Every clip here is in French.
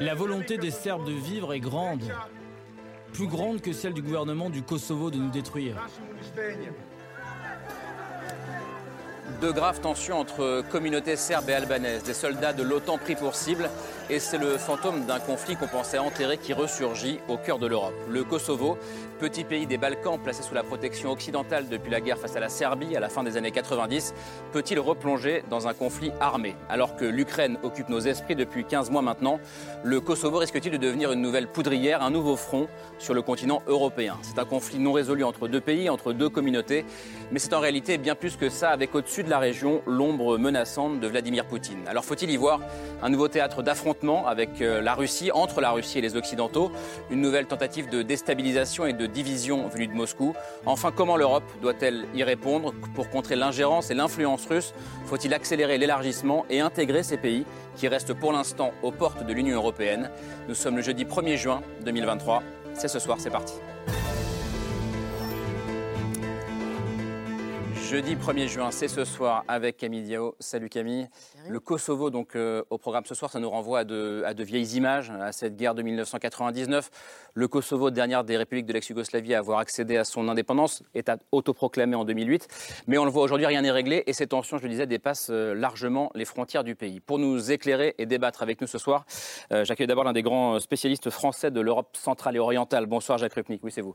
La volonté des Serbes de vivre est grande, plus grande que celle du gouvernement du Kosovo de nous détruire. De graves tensions entre communautés serbes et albanaises, des soldats de l'OTAN pris pour cible, et c'est le fantôme d'un conflit qu'on pensait enterré qui ressurgit au cœur de l'Europe. Le Kosovo, petit pays des Balkans placé sous la protection occidentale depuis la guerre face à la Serbie à la fin des années 90, peut-il replonger dans un conflit armé? Alors que l'Ukraine occupe nos esprits depuis 15 mois maintenant, le Kosovo risque-t-il de devenir une nouvelle poudrière, un nouveau front sur le continent européen? C'est un conflit non résolu entre deux pays, entre deux communautés, mais c'est en réalité bien plus que ça, avec au-dessus de la région l'ombre menaçante de Vladimir Poutine. Alors faut-il y voir un nouveau théâtre d'affrontement avec euh, la Russie, entre la Russie et les Occidentaux, une nouvelle tentative de déstabilisation et de division venue de Moscou. Enfin, comment l'Europe doit-elle y répondre pour contrer l'ingérence et l'influence russe? Faut-il accélérer l'élargissement et intégrer ces pays qui restent pour l'instant aux portes de l'Union européenne? Nous sommes le jeudi 1er juin 2023. C'est ce soir, c'est parti. Jeudi 1er juin, c'est ce soir avec Camille Diao. Salut Camille. Le Kosovo, donc euh, au programme ce soir, ça nous renvoie à de, à de, vieilles images, à cette guerre de 1999. Le Kosovo, dernière des républiques de l'ex-Yougoslavie à avoir accédé à son indépendance, est autoproclamé en 2008. Mais on le voit aujourd'hui, rien n'est réglé et ces tensions, je le disais, dépassent euh, largement les frontières du pays. Pour nous éclairer et débattre avec nous ce soir, euh, j'accueille d'abord l'un des grands spécialistes français de l'Europe centrale et orientale. Bonsoir Jacques Rupnik, oui c'est vous.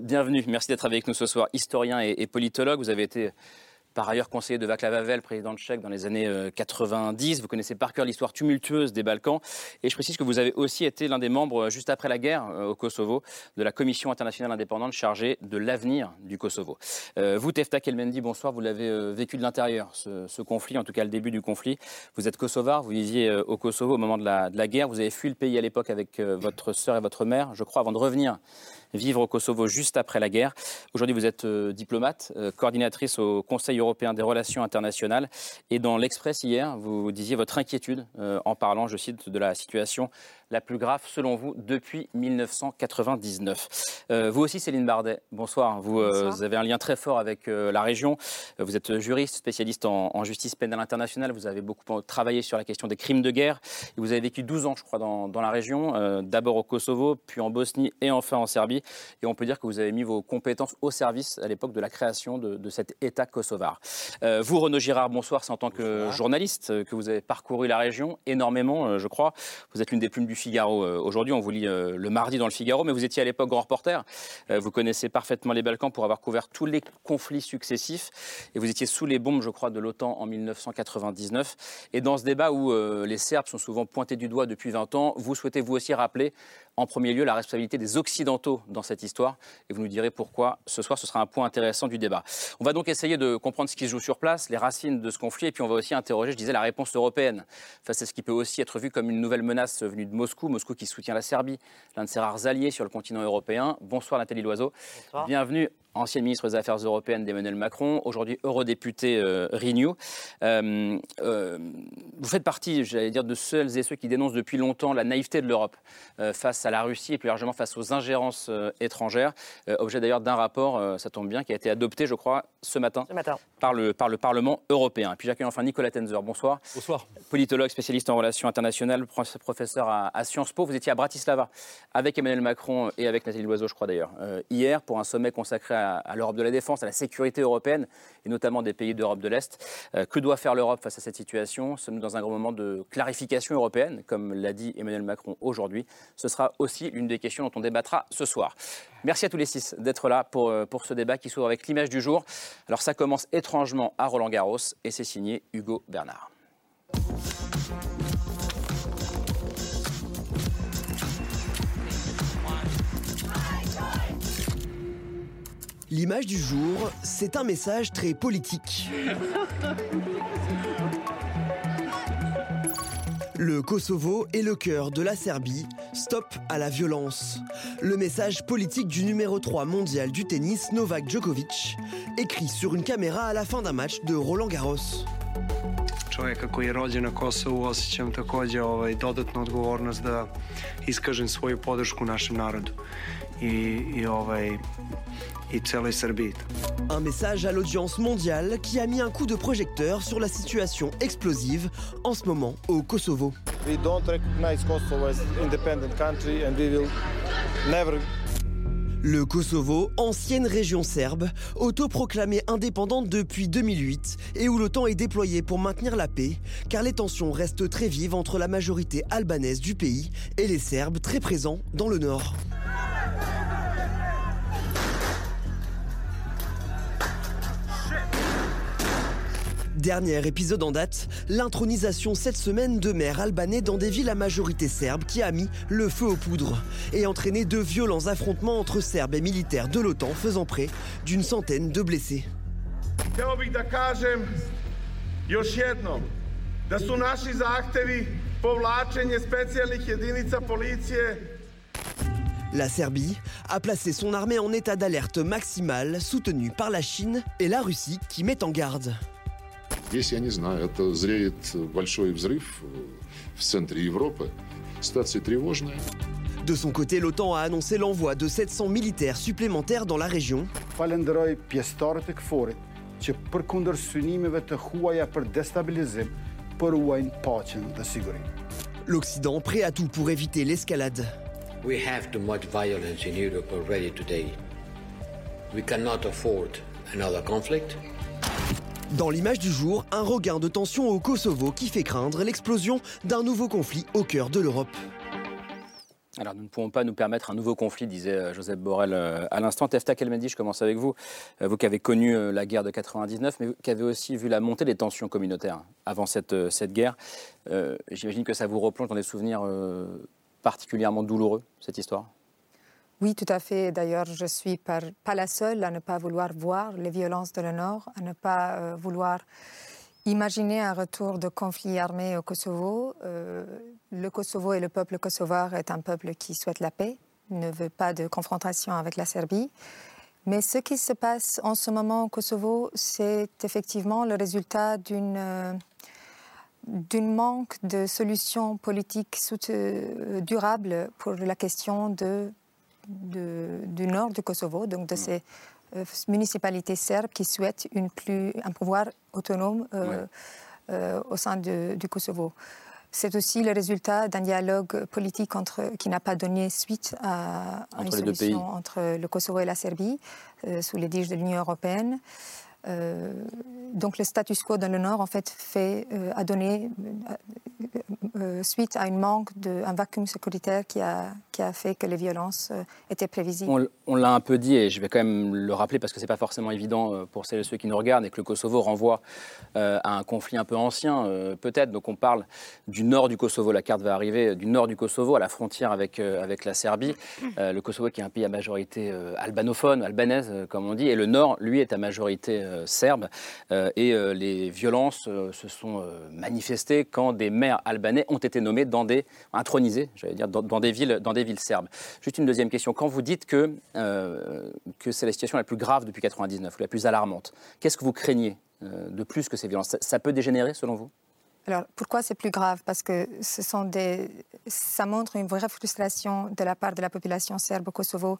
bienvenue, merci d'être avec nous ce soir. Historien et, et politologue, vous avez été par ailleurs conseiller de Václav Havel, président tchèque dans les années 90. Euh, vous connaissez par cœur l'histoire tumultueuse des Balkans. Et je précise que vous avez aussi été l'un des membres, euh, juste après la guerre euh, au Kosovo, de la Commission internationale indépendante chargée de l'avenir du Kosovo. vous, Tefta Kelmendi, bonsoir. Vous l'avez vécu de l'intérieur, ce, conflit, en tout cas le début du conflit. Vous êtes kosovar, vous viviez au Kosovo au moment de la, de la guerre. Vous avez fui le pays à l'époque avec votre sœur et votre mère, je crois, avant de revenir vivre au Kosovo juste après la guerre. Aujourd'hui, vous êtes euh, diplomate, euh, coordinatrice au Conseil européen des relations internationales. Et dans l'Express hier, vous disiez votre inquiétude euh, en parlant, je cite, de la situation la plus grave, selon vous, depuis 1999. Euh, vous aussi, Céline Bardet, bonsoir. Vous, euh, avez un lien très fort avec euh, la région. Vous êtes juriste, spécialiste en, justice pénale internationale. Vous avez beaucoup travaillé sur la question des crimes de guerre. Et vous avez vécu 12 ans, je crois, dans, la région, d'abord au Kosovo, puis en Bosnie et enfin en Serbie. Et on peut dire que vous avez mis vos compétences au service à l'époque de la création de, cet État kosovar. vous, Renaud Girard, bonsoir. C'est en tant que journaliste que vous avez parcouru la région énormément, je crois. Vous êtes l'une des plumes du Figaro. Euh, aujourd'hui, on vous lit euh, le mardi dans le Figaro, mais vous étiez à l'époque grand reporter. Euh, vous connaissez parfaitement les Balkans pour avoir couvert tous les conflits successifs. Et vous étiez sous les bombes, je crois, de l'OTAN en 1999. Et dans ce débat où les Serbes sont souvent pointés du doigt depuis 20 ans, vous souhaitez vous aussi rappeler en premier lieu la responsabilité des Occidentaux dans cette histoire. Et vous nous direz pourquoi ce soir, ce sera un point intéressant du débat. On va donc essayer de comprendre ce qui se joue sur place, les racines de ce conflit, et puis on va aussi interroger, je disais, la réponse européenne face à ce qui peut aussi être vu comme une nouvelle menace venue de Moscou. Moscou qui soutient la Serbie, l'un de ses rares alliés sur le continent européen. Bonsoir Nathalie Loiseau. Bonsoir. Bienvenue ancienne ministre des Affaires européennes d'Emmanuel Macron, aujourd'hui eurodéputé euh, Renew. Euh, euh, vous faites partie, j'allais dire, de celles et ceux qui dénoncent depuis longtemps la naïveté de l'Europe face à la Russie et plus largement face aux ingérences étrangères. objet d'ailleurs d'un rapport, ça tombe bien, qui a été adopté, je crois, ce matin, Par, le, par le Parlement européen. Et puis j'accueille enfin Nicolas Tenzer. Bonsoir. Bonsoir. Politologue, spécialiste en relations internationales, professeur à, Sciences Po. Vous étiez à Bratislava avec Emmanuel Macron et avec Nathalie Loiseau, je crois d'ailleurs, hier pour un sommet consacré à à, l'Europe de la défense, à la sécurité européenne, et notamment des pays d'Europe de l'Est. Euh, que doit faire l'Europe face à cette situation? Sommes-nous dans un grand moment de clarification européenne, comme l'a dit Emmanuel Macron aujourd'hui? Ce sera aussi l'une des questions dont on débattra ce soir. Merci à tous les six d'être là pour, euh, pour ce débat qui s'ouvre avec l'image du jour. Alors ça commence étrangement à Roland Garros et c'est signé Hugo Bernard. L'image du jour, c'est un message très politique. Le Kosovo est le cœur de la Serbie. Stop à la violence. Le message politique du numéro 3 mondial du tennis, Novak Djokovic, écrit sur une caméra à la fin d'un match de Roland Garros. ovaj, svoju podršku našem narodu i, ovaj. Un message à l'audience mondiale qui a mis un coup de projecteur sur la situation explosive en ce moment au Kosovo. We don't recognize Kosovo as independent country and we will never Le Kosovo, ancienne région serbe, autoproclamée indépendante depuis 2008 et où l'OTAN est déployé pour maintenir la paix, car les tensions restent très vives entre la majorité albanaise du pays et les Serbes très présents dans le nord. Dernier épisode en date, l'intronisation cette semaine de maires albanais dans des villes à majorité serbe qui a mis le feu aux poudres et entraîné de violents affrontements entre Serbes et militaires de l'OTAN faisant près d'une centaine de blessés. La Serbie a placé son armée en état d'alerte maximale, soutenue par la Chine et la Russie qui met en garde. Здесь, я не знаю, это зреет большой взрыв в центре Европы. Ситуация тревожная. De son côté, l'OTAN a annoncé l'envoi de 700 militaires supplémentaires dans la région. Falenderoj pjesëtarët e këforit që përkundër synimeve të huaja për destabilizim përruajnë paqen dhe sigurinë. L'Occident prêt à tout pour éviter l'escalade. We have too much violence in Europe already today. We cannot afford another conflict. Dans l'image du jour, un regain de tension au Kosovo qui fait craindre l'explosion d'un nouveau conflit au cœur de l'Europe. Alors, nous ne pouvons pas nous permettre un nouveau conflit, disait euh, Joseph Borrell euh, à l'instant. Tefta Kelmedi, je commence avec vous. Euh, Vous qui avez connu la guerre de 99, mais qui avez aussi vu la montée des tensions communautaires avant cette, guerre. J'imagine que ça vous replonge dans des souvenirs particulièrement douloureux, cette histoire? Oui, tout à fait. D'ailleurs, je suis pas la seule à ne pas vouloir voir les violences de le Nord, à ne pas euh, vouloir imaginer un retour de conflit armé au Kosovo. Euh, le Kosovo et le peuple kosovar est un peuple qui souhaite la paix, ne veut pas de confrontation avec la Serbie. Mais ce qui se passe en ce moment au Kosovo, c'est effectivement le résultat d'une euh, d'une manque de solutions politiques durables pour la question de, de- du nord du Kosovo, donc de ces euh, municipalités serbes qui souhaitent une plus, un pouvoir autonome euh, Ouais. euh, au sein de- du Kosovo. C'est aussi le résultat d'un dialogue politique entre, qui n'a pas donné suite à, une Entre deux solution entre le Kosovo et la Serbie, euh, sous les de l'Union européenne. Euh, donc le status quo dans le nord, en fait, euh, a donné euh, suite à une manque de, un vacuum sécuritaire qui a, qui a fait que les violences étaient prévisibles. On, l'a un peu dit et je vais quand même le rappeler parce que c'est pas forcément évident pour celles et ceux qui nous regardent et que le Kosovo renvoie à un conflit un peu ancien, peut-être. Donc on parle du nord du Kosovo, la carte va arriver, du nord du Kosovo à la frontière avec, avec la Serbie. Le Kosovo qui est un pays à majorité albanophone, albanaise comme on dit, et le nord, lui, est à majorité serbe. Euh, et euh, les violences euh, se sont euh, manifestées quand des maires albanais ont été nommés dans des intronisés, j'allais dire, dans, des villes, dans des villes serbes. Juste une deuxième question. Quand vous dites que, euh, que c'est la situation la plus grave depuis 99, ou la plus alarmante, qu'est-ce que vous craignez euh, de plus que ces violences? Ça, ça peut dégénérer selon vous? Alors, pourquoi c'est plus grave? Parce que ce sont des, ça montre une vraie frustration de la part de la population serbe au Kosovo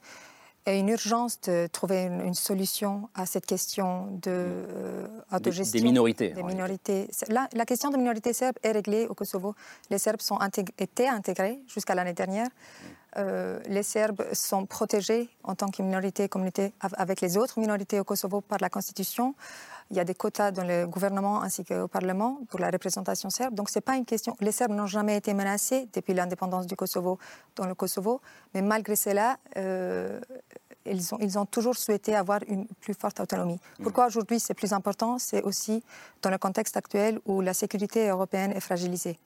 et une urgence de trouver une, une solution à cette question de euh, des, autogestion. des minorités. Des minorités. La, la question des minorités serbes est réglée au Kosovo. Les Serbes sont intég- étaient intégrés jusqu'à l'année dernière. Euh, les Serbes sont protégés en tant que minorité, communauté av- avec les autres minorités au Kosovo par la Constitution. Il y a des quotas dans le gouvernement ainsi qu'au Parlement pour la représentation serbe. Donc c'est pas une question. Les Serbes n'ont jamais été menacés depuis l'indépendance du Kosovo dans le Kosovo, mais malgré cela, euh, ils, ont, ils ont toujours souhaité avoir une plus forte autonomie. Pourquoi aujourd'hui c'est plus important? C'est aussi dans le contexte actuel où la sécurité européenne est fragilisée.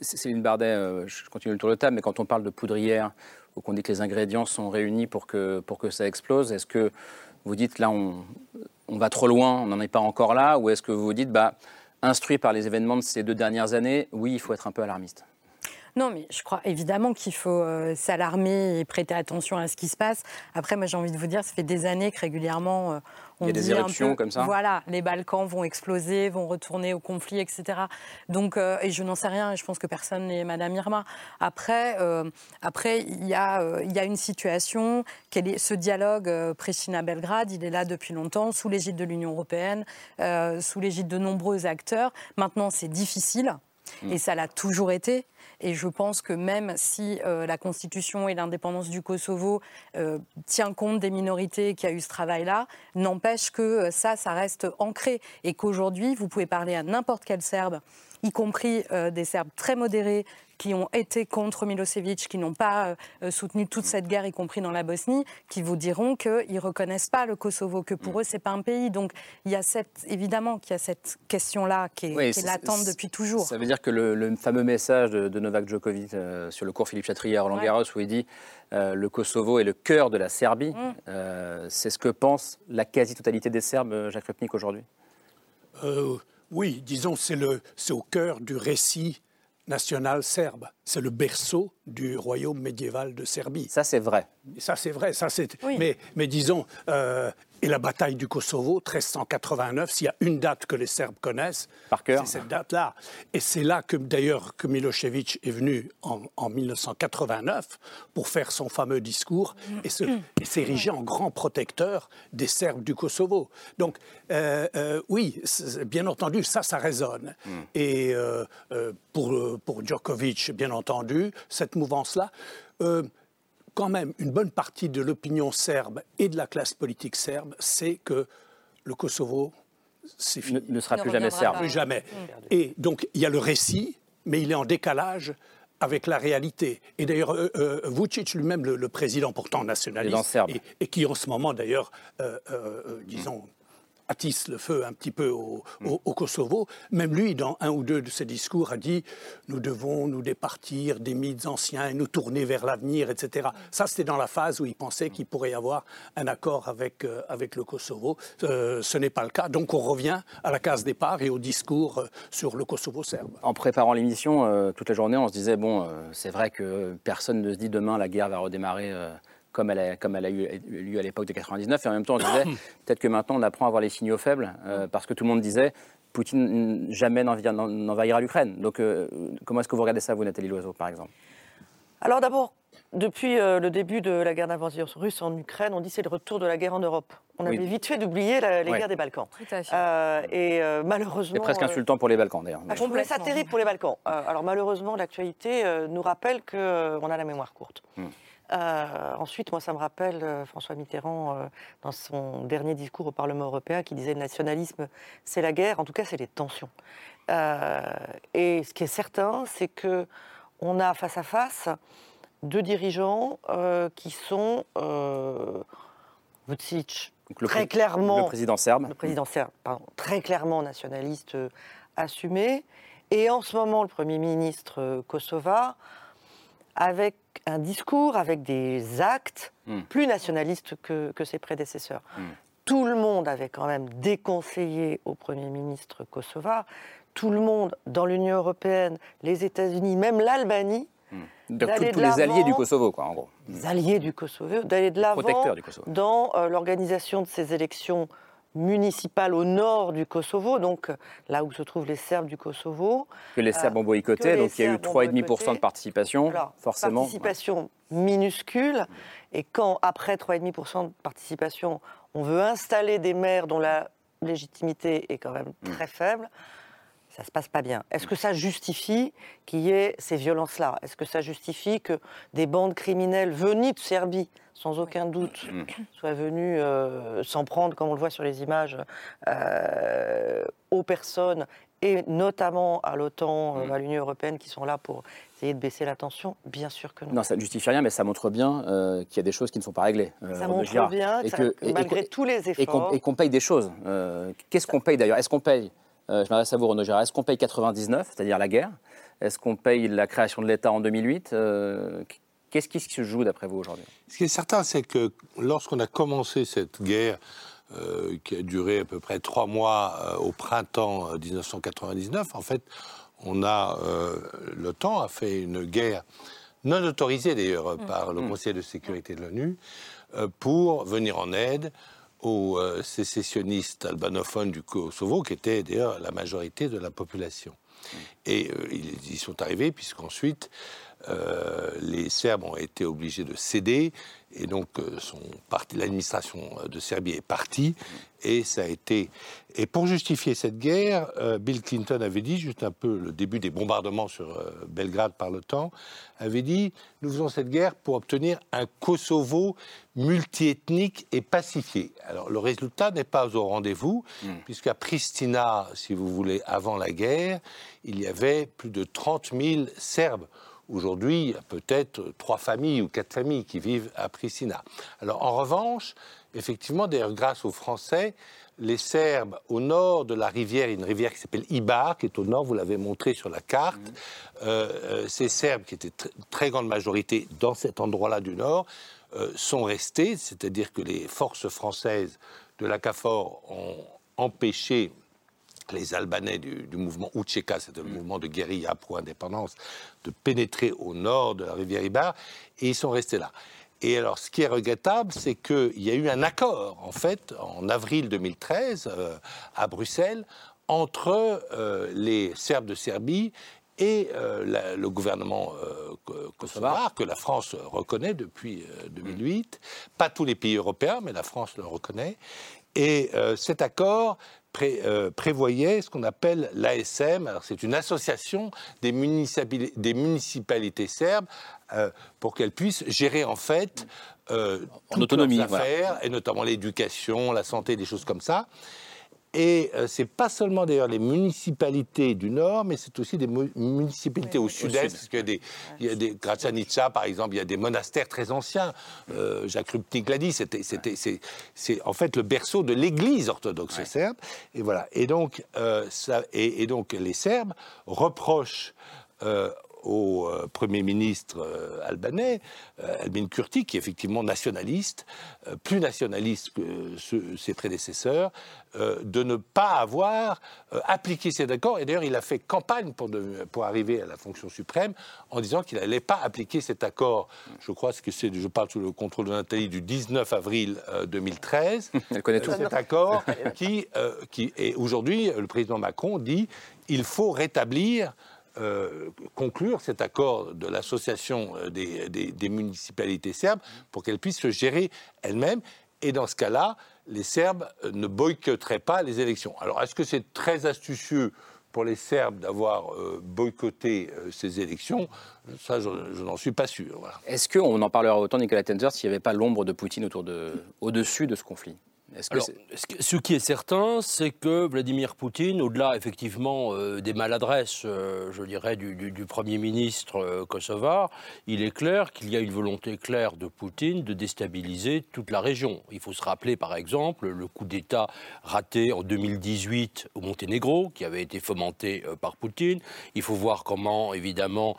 C- Céline Bardet, euh, je continue le tour de table, mais quand on parle de poudrière ou qu'on dit que les ingrédients sont réunis pour que, pour que ça explose, est-ce que vous dites là on, on va trop loin, on n'en est pas encore là, ou est-ce que vous vous dites bah, instruit par les événements de ces deux dernières années, oui, il faut être un peu alarmiste? Non, mais je crois évidemment qu'il faut euh, s'alarmer et prêter attention à ce qui se passe. Après, moi, j'ai envie de vous dire, ça fait des années que régulièrement, euh, on Il y a des éruptions peu, comme ça Voilà, les Balkans vont exploser, vont retourner au conflit, etc. Donc, euh, et je n'en sais rien, et je pense que personne n'est Madame Irma. Après, euh, après, il y a, euh, il y a une situation, est ce dialogue Pristina-Belgrade, il est là depuis longtemps, sous l'égide de l'Union européenne, sous l'égide de nombreux acteurs. Maintenant, c'est difficile. Et ça l'a toujours été. Et je pense que même si euh, la Constitution et l'indépendance du Kosovo euh, tient compte des minorités qui a eu ce travail-là, n'empêche que euh, ça, ça reste ancré. Et qu'aujourd'hui, vous pouvez parler à n'importe quel Serbe, y compris euh, des Serbes très modérés qui ont été contre Milosevic, qui n'ont pas euh, soutenu toute cette guerre, y compris dans la Bosnie, qui vous diront qu'ils ne reconnaissent pas le Kosovo, que pour eux, ce n'est pas un pays. Donc, il y a cette, évidemment qu'il y a cette question-là qui est, Oui, qui est c'est- depuis toujours. Ça veut dire que le, le fameux message de, de Novak Djokovic euh, sur le cours Philippe Chatrier à Roland Ouais. Garros, où il dit euh, le Kosovo est le cœur de la Serbie, Mm. euh, c'est ce que pense la quasi-totalité des Serbes, Jacques Repnik, aujourd'hui? Euh, oui, disons, c'est le- c'est au cœur du récit national serbe. C'est le berceau du royaume médiéval de Serbie. Ça, c'est vrai. Ça, c'est vrai. Ça, c'est... Mais, mais disons, euh, et la bataille du Kosovo, 1389, s'il y a une date que les Serbes connaissent, c'est cette date-là. Et c'est là que, d'ailleurs, que Milosevic est venu en, en 1989 pour faire son fameux discours et, et s'ériger en grand protecteur des Serbes du Kosovo. Donc, euh, euh, oui, bien entendu, ça, ça résonne. Et euh, euh, pour, euh, pour Djokovic, bien entendu, cette mouvance-là. Quand même, une bonne partie de l'opinion serbe et de la classe politique serbe sait que le Kosovo, c'est fini. Ne sera Ne plus jamais serbe. Plus jamais. Et donc, il y a le récit, mais il est en décalage avec la réalité. Et d'ailleurs, euh, euh, Vucic lui-même, le, le président pourtant nationaliste, et, et qui en ce moment d'ailleurs, euh, euh, euh, disons, attisse le feu un petit peu au, au- au Kosovo. Même lui, dans un ou deux de ses discours, a dit nous devons nous départir des mythes anciens et nous tourner vers l'avenir, etc. Ça, c'était dans la phase où il pensait qu'il pourrait y avoir un accord avec, euh, avec le Kosovo. Euh, ce n'est pas le cas. Donc on revient à la case départ et au discours euh, sur le Kosovo serbe. En préparant l'émission, toute la journée, on se disait bon, c'est vrai que personne ne se dit demain la guerre va redémarrer comme, elle a, comme elle a eu lieu à l'époque de 99. Et en même temps, on disait peut-être que maintenant on apprend à voir les signaux faibles euh, parce que tout le monde disait Poutine mm, jamais n'envahira l'Ukraine. Donc euh, comment est-ce que vous regardez ça, vous, Nathalie Loiseau, par exemple? Alors d'abord, depuis euh, le début de la guerre d'invasion russe en Ukraine, on dit c'est le retour de la guerre en Europe. On Oui. avait vite fait d'oublier les Ouais. guerres des Balkans. Tout à fait. Euh, et euh, malheureusement... C'est presque insultant pour les Balkans, d'ailleurs. ah, je trouvais ça terrible pour les Balkans. Euh, alors malheureusement, l'actualité euh, nous rappelle qu'on a la mémoire courte. Hmm. Euh, ensuite, moi, ça me rappelle euh, François Mitterrand euh, dans son dernier discours au Parlement européen qui disait le nationalisme, c'est la guerre. En tout cas, c'est les tensions. Et ce qui est certain, c'est que on a face à face deux dirigeants qui sont Vucic, le très clairement le président serbe. le président serbe, pardon, très clairement nationaliste assumé, et en ce moment le Premier ministre kosovar, avec un discours, avec des actes Hmm. plus nationalistes que, que ses prédécesseurs. Hmm. Tout le monde avait quand même déconseillé au Premier ministre kosovar, tout le monde dans l'Union européenne, les États-Unis, même l'Albanie, Donc, d'aller tous les alliés du Kosovo, quoi, en gros. les alliés du Kosovo, d'aller de l'avant protecteurs du Kosovo. dans euh, l'organisation de ces élections municipales au nord du Kosovo, donc euh, là où se trouvent les Serbes du Kosovo. Que les Serbes Euh, ont boycotté, les donc il y a eu Serbes ont 3,5% boycotté. de participation, Alors, forcément. Participation minuscule. Et quand, après 3,5% de participation, on veut installer des maires dont la légitimité est quand même Mm. très faible, ça ne se passe pas bien. Est-ce que ça justifie qu'il y ait ces violences-là? Est-ce que ça justifie que des bandes criminelles venues de Serbie, sans aucun doute, Mm. soient venues euh, s'en prendre, comme on le voit sur les images, euh, aux personnes et notamment à l'OTAN, Mm. euh, à l'Union européenne, qui sont là pour essayer de baisser la tension Bien sûr que non. Non, ça ne justifie rien, mais ça montre bien euh, qu'il y a des choses qui ne sont pas réglées. euh, Ça montre Girard. bien que Et ça- que- que et- et malgré qu'on- tous les et qu'on- efforts- Et qu'on paye des choses. Euh, Qu'est-ce qu'on paye d'ailleurs? Est-ce qu'on paye, euh, je m'adresse à vous Renaud Girard, est-ce qu'on paye 99, c'est-à-dire la guerre? Est-ce qu'on paye la création de l'État en 2008 Euh, Qu'est-ce qui se joue d'après vous aujourd'hui? Ce qui est certain, c'est que lorsqu'on a commencé cette guerre euh, qui a duré à peu près trois mois euh, au printemps 1999. En fait, on a, l'OTAN a fait une guerre non autorisée d'ailleurs mmh. par le mmh. Conseil de sécurité de l'ONU pour venir en aide aux sécessionnistes albanophones du Kosovo, qui étaient d'ailleurs la majorité de la population. Mmh. Et ils y sont arrivés puisqu'ensuite euh, les Serbes ont été obligés de céder et donc euh, l'administration de Serbie est partie et ça a été et pour justifier cette guerre, euh, Bill Clinton avait dit juste un peu le début des bombardements sur Belgrade par l'OTAN avait dit nous faisons cette guerre pour obtenir un Kosovo multiethnique et pacifié. Alors le résultat n'est pas au rendez-vous hmm. puisqu'à Pristina, si vous voulez, avant la guerre, il y avait plus de 30 000 Serbes Aujourd'hui, il y a peut-être trois familles ou quatre familles qui vivent à Pristina. Alors, en revanche, effectivement, d'ailleurs, grâce aux Français, les Serbes au nord de la rivière, une rivière qui s'appelle Ibar, qui est au nord, vous l'avez montré sur la carte, mmh. euh, euh, ces Serbes, qui étaient très grande majorité dans cet endroit-là du nord, euh, sont restés, c'est-à-dire que les forces françaises de la CAFOR ont empêché les Albanais du, mouvement Ucheka, c'est le mm. mouvement de guérilla pro indépendance, de pénétrer au nord de la rivière Ibar, et ils sont restés là. Et alors, ce qui est regrettable, c'est qu'il y a eu un accord, en fait, en avril 2013, euh, à Bruxelles, entre euh, les Serbes de Serbie et euh, le gouvernement kosovar, que la France reconnaît depuis 2008. Pas tous les pays européens, mais la France le reconnaît. Et cet accord euh, prévoyait ce qu'on appelle l'ASM. C'est une association des, municipalités, des municipalités serbes euh, pour qu'elles puissent gérer en fait euh, en autonomie, affaires, et notamment l'éducation, la santé, des choses comme ça. Et ce euh, c'est pas seulement d'ailleurs les municipalités du nord, mais c'est aussi des municipalités au sud-est, parce qu'il y a des, il y a des Gracanica, par exemple, il y a des monastères très anciens. Euh, Jacques Rupnik l'a dit, c'était, c'est, en fait le berceau de l'Église orthodoxe serbe. Et voilà. Et donc, euh, ça, et, donc les Serbes reprochent au euh, Premier ministre euh, albanais, euh, Albin Kurti, qui est effectivement nationaliste, plus nationaliste que ses prédécesseurs, de ne pas avoir appliqué cet accord. Et d'ailleurs, il a fait campagne pour, pour arriver à la fonction suprême en disant qu'il n'allait pas appliquer cet accord. Je crois que c'est, je parle sous le contrôle de Nathalie, du 19 avril 2013. Elle connaît tout. Cet accord qui, qui et aujourd'hui, le président Macron dit il faut rétablir euh, conclure cet accord de l'association euh, des, municipalités serbes pour qu'elles puissent se gérer elles-mêmes. Et dans ce cas-là, les Serbes euh, ne boycotteraient pas les élections. Alors, est-ce que c'est très astucieux pour les Serbes d'avoir boycotté ces élections? Ça, je, n'en suis pas sûr. Est-ce qu'on en parlera autant, Nicolas Tenzer, s'il n'y avait pas l'ombre de Poutine autour de, au-dessus de ce conflit? Ce qui est certain, c'est que Vladimir Poutine, au-delà effectivement euh, des maladresses, euh, je dirais, du, Premier ministre euh, kosovar, il est clair qu'il y a une volonté claire de Poutine de déstabiliser toute la région. Il faut se rappeler, par exemple, le coup d'État raté en 2018 au Monténégro, qui avait été fomenté par Poutine. Il faut voir comment, évidemment,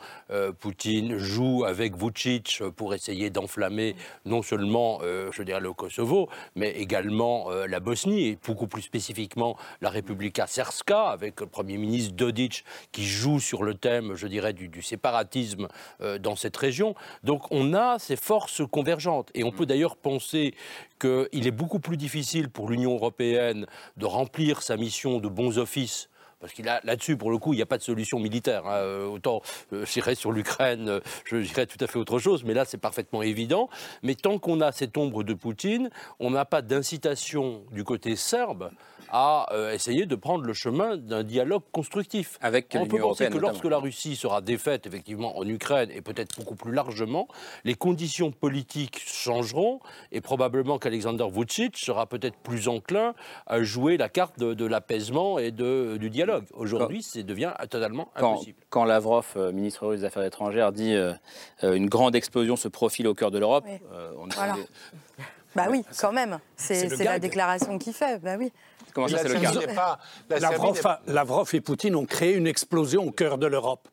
Poutine joue avec Vucic pour essayer d'enflammer non seulement, je dirais, le Kosovo, mais également euh, la Bosnie et beaucoup plus spécifiquement la Republika Srpska avec le Premier ministre Dodic qui joue sur le thème, je dirais, du, séparatisme euh, dans cette région. Donc on a ces forces convergentes et on peut d'ailleurs penser qu'il est beaucoup plus difficile pour l'Union européenne de remplir sa mission de bons offices parce qu'il a là-dessus, pour le coup, il n'y a pas de solution militaire. Hein. Euh, autant euh, j'irais sur l'Ukraine, euh, je dirais tout à fait autre chose, mais là, c'est parfaitement évident. Mais tant qu'on a cette ombre de Poutine, on n'a pas d'incitation du côté serbe à euh, essayer de prendre le chemin d'un dialogue constructif. Avec On peut penser que lorsque la Russie sera défaite effectivement en Ukraine et peut-être beaucoup plus largement, les conditions politiques changeront et probablement qu'Alexander Vucic sera peut-être plus enclin à jouer la carte de, l'apaisement et de, du dialogue. Aujourd'hui, ça devient totalement impossible. Quand Lavrov, euh, ministre russe des Affaires étrangères, dit euh, une grande explosion se profile au cœur de l'Europe, Bah oui, quand même. C'est la déclaration qu'il fait. Bah oui. Comment ça, c'est le cas pas- la Lavrov, n'est- a- Lavrov et Poutine ont créé une explosion au cœur de l'Europe.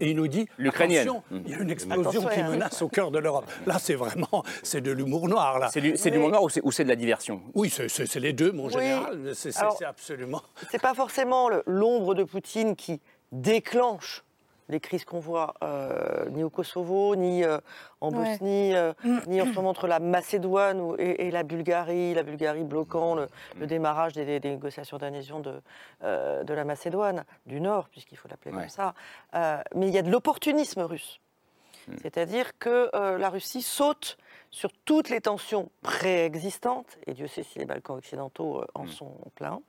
Et il nous dit il y a une explosion qui menace au cœur de l'Europe. Là, c'est vraiment c'est de l'humour noir. là. C'est du, monde noir ou c'est, ou c'est de la diversion? Oui, c'est, les deux, mon Oui. général. C'est, absolument. C'est pas forcément l'ombre de Poutine qui déclenche les crises qu'on voit, euh, ni au Kosovo, ni euh, en Ouais. Bosnie, euh, ni en ce moment entre la Macédoine ou- et, et la Bulgarie, la Bulgarie bloquant le, le démarrage des, des- des négociations d'adhésion de, euh, de la Macédoine, du Nord, puisqu'il faut l'appeler Ouais. comme ça. Euh, mais il y a de l'opportunisme russe. C'est-à-dire que euh, la Russie saute sur toutes les tensions préexistantes, et Dieu sait si les Balkans occidentaux euh, en sont pleins,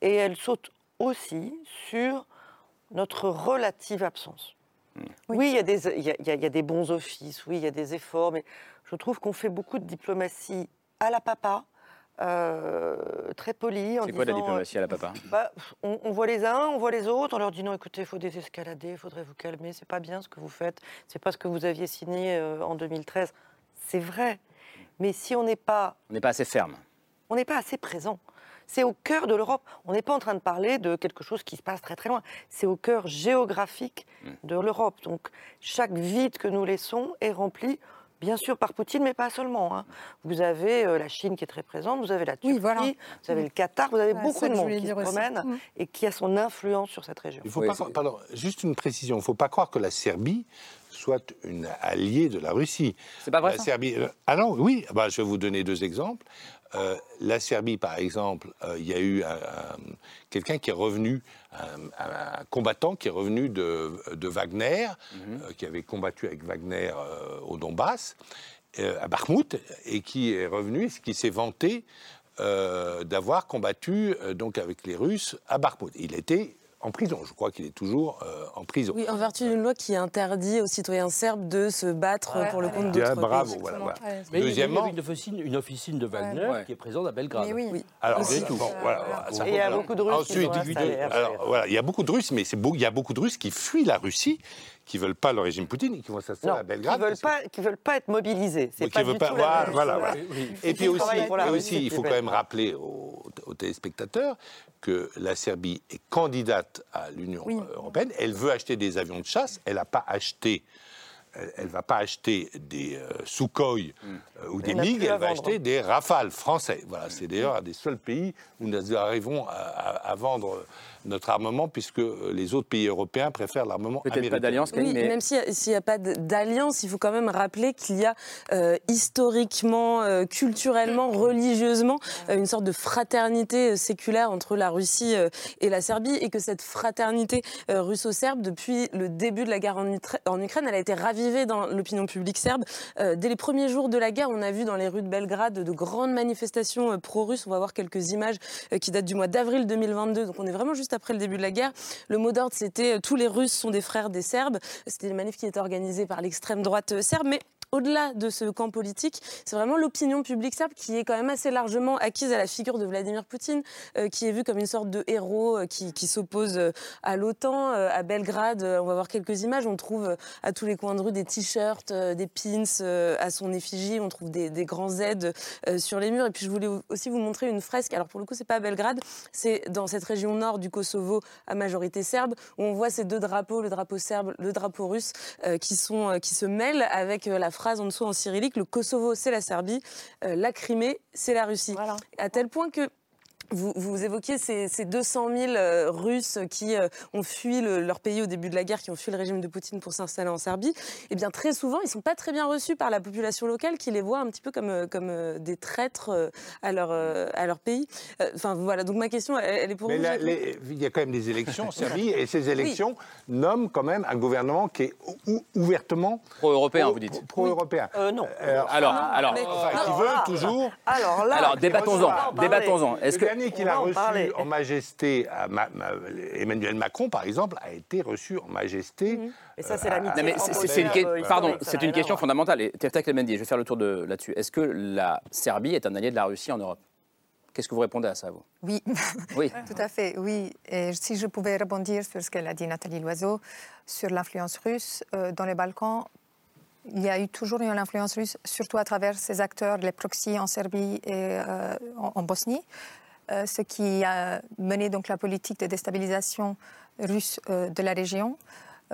et elle saute aussi sur notre relative absence. Oui, il y, a des- il y a- il y a- il y a des bons offices, oui, il y a des efforts, mais je trouve qu'on fait beaucoup de diplomatie à la papa, euh, très polie. en C'est quoi la disant, diplomatie à la papa? bah, on, on voit les uns, on voit les autres, on leur dit non, écoutez, il faut désescalader, il faudrait vous calmer, c'est pas bien ce que vous faites, c'est pas ce que vous aviez signé euh, en 2013. C'est vrai, mais si on n'est pas, On n'est pas assez ferme. on n'est pas assez présent. C'est au cœur de l'Europe. On n'est pas en train de parler de quelque chose qui se passe très très loin. C'est au cœur géographique de l'Europe. Donc chaque vide que nous laissons est rempli, bien sûr par Poutine, mais pas seulement. hein. Vous avez euh, la Chine qui est très présente, vous avez la Turquie, vous avez le Qatar, vous avez beaucoup de monde qui se promène Mm. et qui a son influence sur cette région. Il faut pas, pardon, juste une précision. Il ne faut pas croire que la Serbie soit une alliée de la Russie. C'est pas vrai, La ça? Serbie. euh, ah non, oui. Bah, je vais vous donner deux exemples. Euh, la Serbie, par exemple, euh, il y a eu un- un- quelqu'un qui est revenu, un, un combattant qui est revenu de, de Wagner, euh, qui avait combattu avec Wagner au Donbass, à Bakhmut, et qui est revenu, et qui s'est vanté d'avoir combattu donc avec les Russes à Bakhmut. Il était en prison. Je crois qu'il est toujours euh, en prison. Oui, en vertu d'une loi qui interdit aux citoyens serbes de se battre pour le compte Bien, d'autres bravo, pays. voilà, voilà. Mais Deuxièmement- il y a une officine, une officine de Wagner Ouais. qui est présente à Belgrade. Mais oui. Alors, Malgré c'est tout. bon, voilà, voilà, ça- Et il y a beaucoup de Russes qui sont alors, voilà, il y a beaucoup de Russes, mais c'est beau- il y a beaucoup de Russes qui fuient la Russie, qui veulent pas le régime Poutine et qui vont s'installer à Belgrade. qui veulent que- qui veulent pas être mobilisés. C'est pas du pas- tout voilà, la voilà, Et puis aussi, et aussi, il faut quand même rappeler aux, aux téléspectateurs que la Serbie est candidate à l'Union européenne. Elle veut acheter des avions de chasse. Elle n'a pas acheté. Elle ne va pas acheter des euh, Sukhoi euh, ou des MiG, elle va vendre. acheter des Rafales français. Voilà, c'est d'ailleurs un des seuls pays où nous arrivons à, à- à vendre notre armement, puisque les autres pays européens préfèrent l'armement Peut-être américain. pas d'alliance, Oui, même s'il n'y a, pas d'alliance, il faut quand même rappeler qu'il y a euh, historiquement, euh, culturellement, religieusement, euh, une sorte de fraternité euh, séculaire entre la Russie euh, et la Serbie, et que cette fraternité euh, russo-serbe, depuis le début de la guerre en, Ukraine, elle a été ravivée dans l'opinion publique serbe. Euh, dès les premiers jours de la guerre, on a vu dans les rues de Belgrade de grandes manifestations euh, pro-russes. On va voir quelques images euh, qui datent du mois d'avril 2022, donc on est vraiment juste après le début de la guerre. Le mot d'ordre, c'était euh, tous les Russes sont des frères des Serbes. C'était des manifs qui étaient organisés par l'extrême droite euh, serbe, mais au-delà de ce camp politique, c'est vraiment l'opinion publique serbe qui est quand même assez largement acquise à la figure de Vladimir Poutine, euh, qui est vu comme une sorte de héros euh, qui, s'oppose euh, à l'OTAN. À Belgrade, on va voir quelques images, on trouve à tous les coins de rue des t-shirts, des pins à son effigie, on trouve des, grands Z sur les murs. Et puis je voulais aussi vous montrer une fresque. Alors pour le coup, c'est pas à Belgrade, c'est dans cette région nord du Kosovo à majorité serbe, où on voit ces deux drapeaux, le drapeau serbe, le drapeau russe, qui, se mêlent avec la phrase en dessous en cyrillique le Kosovo, c'est la Serbie, euh, la Crimée, c'est la Russie. À tel point que vous, vous évoquiez ces, ces 200 000 euh, Russes qui euh, ont fui le- leur pays au début de la guerre, qui ont fui le régime de Poutine pour s'installer en Serbie. Eh bien, très souvent, ils ne sont pas très bien reçus par la population locale, qui les voit un petit peu comme, euh, comme euh, des traîtres euh, à leur, euh, à leur pays. Euh, Enfin, voilà. Donc ma question, elle, elle est pour Mais vous. là, Jacques les- il y a quand même des élections en Serbie, et ces élections nomment quand même un gouvernement qui est ou- ouvertement pro-européen, pro- vous dites. Pro-européen. non. Alors, alors, enfin, qui alors veut là- toujours. Alors là, Alors, débattons-en, débattons-en. Est-ce que dernier qu'il a reçu parler. en majesté, à ma- ma- Emmanuel Macron, par exemple, a été reçu en majesté. Mhm. Et ça, c'est euh, l'amitié c'est- une, que- Euh, pardon, c'est une question fondamentale. Et je vais faire le tour de- là-dessus. Est-ce que la Serbie est un allié de la Russie en Europe? Qu'est-ce que vous répondez à ça, vous? Oui, Oui. tout à fait, oui. Et si je pouvais rebondir sur ce qu'elle a dit Nathalie Loiseau, sur l'influence russe euh, dans les Balkans, il y a eu toujours une influence russe, surtout à travers ces acteurs, les proxys en Serbie et euh, en, en Bosnie. Ce qui a mené donc la politique de déstabilisation russe de la région.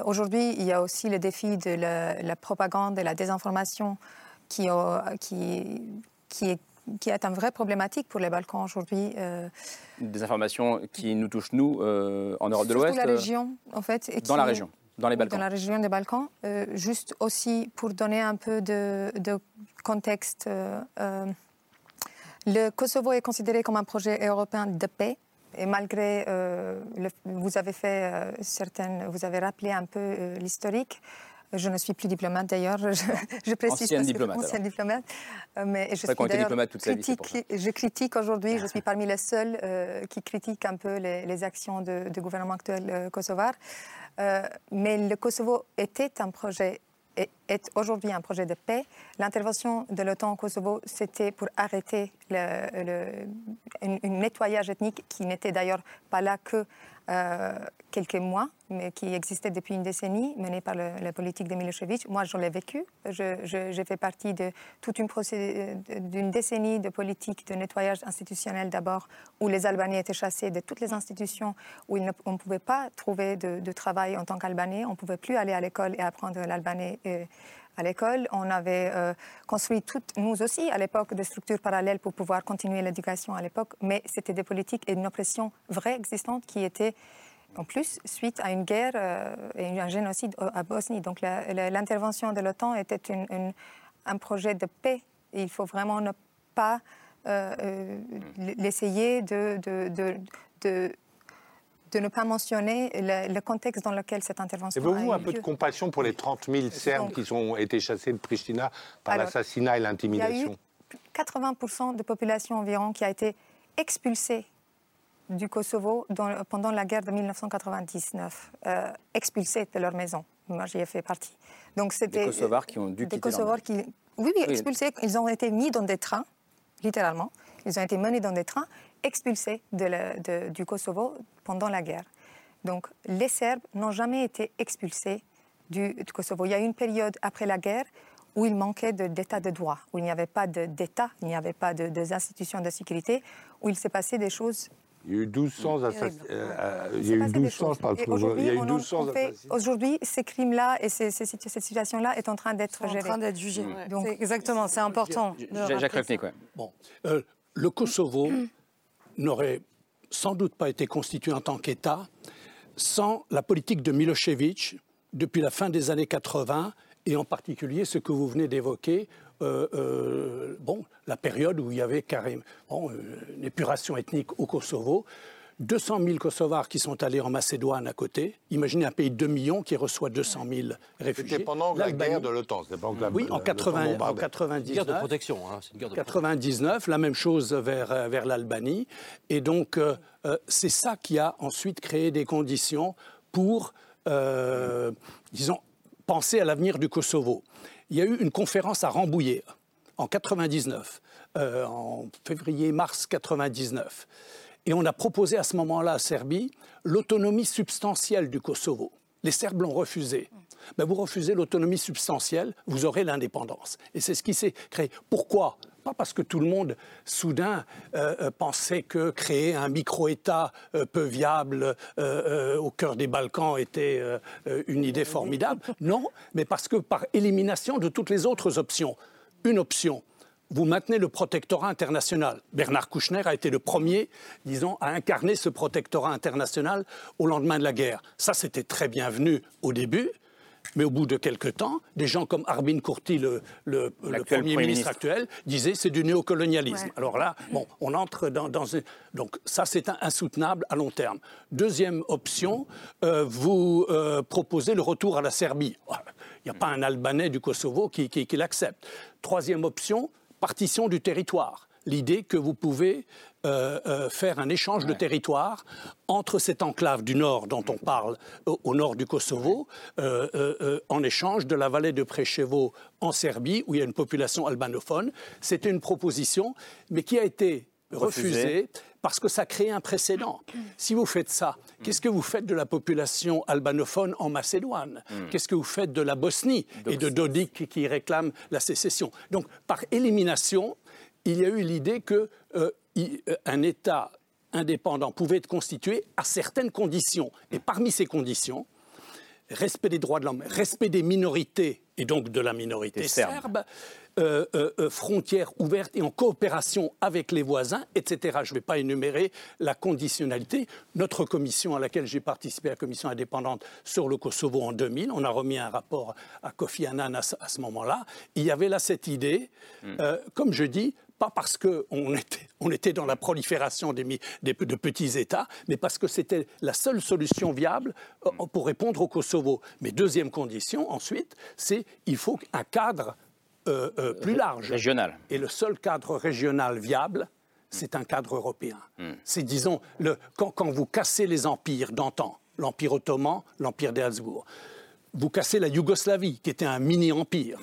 Aujourd'hui, il y a aussi le défi de la, propagande et la désinformation qui, qui, qui est qui est un vrai problématique pour les Balkans aujourd'hui. Des informations qui nous touchent, nous, en Europe de l'Ouest Dans la région, en fait. Et dans la région dans les Balkans Dans la région des Balkans. juste aussi pour donner un peu de, contexte, le Kosovo est considéré comme un projet européen de paix. Et malgré, euh, vous avez fait euh, certaines, vous avez rappelé un peu euh, l'historique. Je ne suis plus diplomate d'ailleurs, je, je, précise. Ancienne diplomate. Ancienne diplomate. mais je suis diplomate toute critique, vie, Je critique aujourd'hui, je suis parmi les seuls qui critiquent un peu les, actions du gouvernement actuel kosovar. mais le Kosovo était un projet est aujourd'hui un projet de paix. L'intervention de l'OTAN au Kosovo, c'était pour arrêter le, un, nettoyage ethnique qui n'était d'ailleurs pas là que euh, quelques mois, mais qui existait depuis une décennie, menée par la politique de Milosevic. Moi, je l'ai vécu. J'ai fait partie de toute une d'une décennie de politique de nettoyage institutionnel d'abord, où les Albanais étaient chassés de toutes les institutions, où on ne pouvait pas trouver de, travail en tant qu'Albanais, on ne pouvait plus aller à l'école et apprendre l'albanais. À l'école. On avait euh, construit toutes, nous aussi, à l'époque, des structures parallèles pour pouvoir continuer l'éducation à l'époque, mais c'était des politiques et une oppression vraie existante qui était en plus suite à une guerre euh, et un génocide à Bosnie. Donc l'intervention de l'OTAN était un projet de paix. il faut vraiment ne pas euh, l'essayer de ne pas mentionner le, contexte dans lequel cette intervention a Avez-vous un peu de compassion pour les 30 000 Serbes qui ont été chassés de Pristina par l'assassinat et l'intimidation Il y a eu 80% de population environ qui a été expulsée du Kosovo pendant la guerre de 1999, euh, expulsés de leur maison. Moi, j'y ai fait partie. Donc, c'était des Kosovars qui ont dû des quitter Kosovars qui, oui, oui, expulsés. Ils ont été mis dans des trains, littéralement. Ils ont été menés dans des trains expulsés de du Kosovo pendant la guerre. Donc les Serbes n'ont jamais été expulsés du, Kosovo. Il y a eu une période après la guerre où il manquait d'état de, droit, où il n'y avait pas d'État, il n'y avait pas de, des institutions de sécurité, où il s'est passé des choses il y a eu 1200 assassinats. Euh, il y a eu 1200, je parle Il y a eu 1200 Aujourd'hui, ces crimes-là et ces, cette situation-là est en train d'être gérée. en train d'être jugée. Donc, exactement, c'est important. Jacques. Bon, euh, le Kosovo n'aurait sans doute pas été constitué en tant qu'État sans la politique de Milosevic depuis la fin des années 80 et en particulier ce que vous venez d'évoquer, euh, euh, bon, la période où il y avait carrément bon, une épuration ethnique au Kosovo. 200 000 Kosovars qui sont allés en Macédoine à côté. Imaginez un pays de 2 millions qui reçoit 200 000 réfugiés. C'était pendant la guerre de l'OTAN, Oui, en, 80, en 99. Guerre de protection, hein, une guerre de 99, la même chose vers, euh, vers l'Albanie. Et donc, euh, euh, c'est ça qui a ensuite créé des conditions pour, disons, penser à l'avenir du Kosovo. Il y a eu une conférence à Rambouillet en 99, en février-mars 99. Et on a proposé à ce moment-là à Serbie l'autonomie substantielle du Kosovo. Les Serbes l'ont refusé. Ben, vous refusez l'autonomie substantielle, vous aurez l'indépendance. Et c'est ce qui s'est créé. Pourquoi? Pas parce que tout le monde, soudain, euh, euh, pensait que créer un micro-État euh, peu viable au cœur des Balkans était une idée formidable. Non, mais parce que par élimination de toutes les autres options. Une option, vous maintenez le protectorat international. Bernard Kouchner a été le premier, disons, à incarner ce protectorat international au lendemain de la guerre. Ça, c'était très bienvenu au début. Mais au bout de quelques temps, des gens comme Arbin Kurti, le, Premier, ministre, actuel, disaient c'est du néocolonialisme. Alors là, bon, on entre dans... dans donc ça, c'est insoutenable à long terme. Deuxième option, euh, vous euh, proposez le retour à la Serbie. Il n'y a pas un Albanais du Kosovo qui l'accepte. Troisième option, partition du territoire. L'idée que vous pouvez euh, euh, faire un échange de territoire entre cette enclave du nord dont on parle au, nord du Kosovo, euh, en échange de la vallée de Preševo en Serbie, où il y a une population albanophone. C'était une proposition, mais qui a été refusée parce que ça crée un précédent. Si vous faites ça, qu'est-ce que vous faites de la population albanophone en Macédoine? Hmm. Qu'est-ce que vous faites de la Bosnie et de Dodik qui réclame la sécession? Donc, par élimination, il y a eu l'idée qu'un euh, État indépendant pouvait être constitué à certaines conditions. Et parmi ces conditions, respect des droits de l'homme, respect des minorités et donc de la minorité serbe, euh, euh, euh, frontières ouvertes et en coopération avec les voisins, etc. Je ne vais pas énumérer la conditionnalité. Notre commission à laquelle j'ai participé, la commission indépendante sur le Kosovo en 2000, on a remis un rapport à Kofi Annan à ce, à ce moment-là. Il y avait là cette idée, euh, comme je dis, pas parce qu'on était, on était dans la prolifération des, mi- des- de petits États, mais parce que c'était la seule solution viable euh, pour répondre au Kosovo. Mais deuxième condition, ensuite, c'est il faut un cadre euh, euh, plus large. Régional. Et le seul cadre régional viable, c'est un cadre européen. C'est, disons, le, quand, quand vous cassez les empires d'antan, l'Empire ottoman, l'Empire des Habsbourg, vous cassez la Yougoslavie, qui était un mini-empire,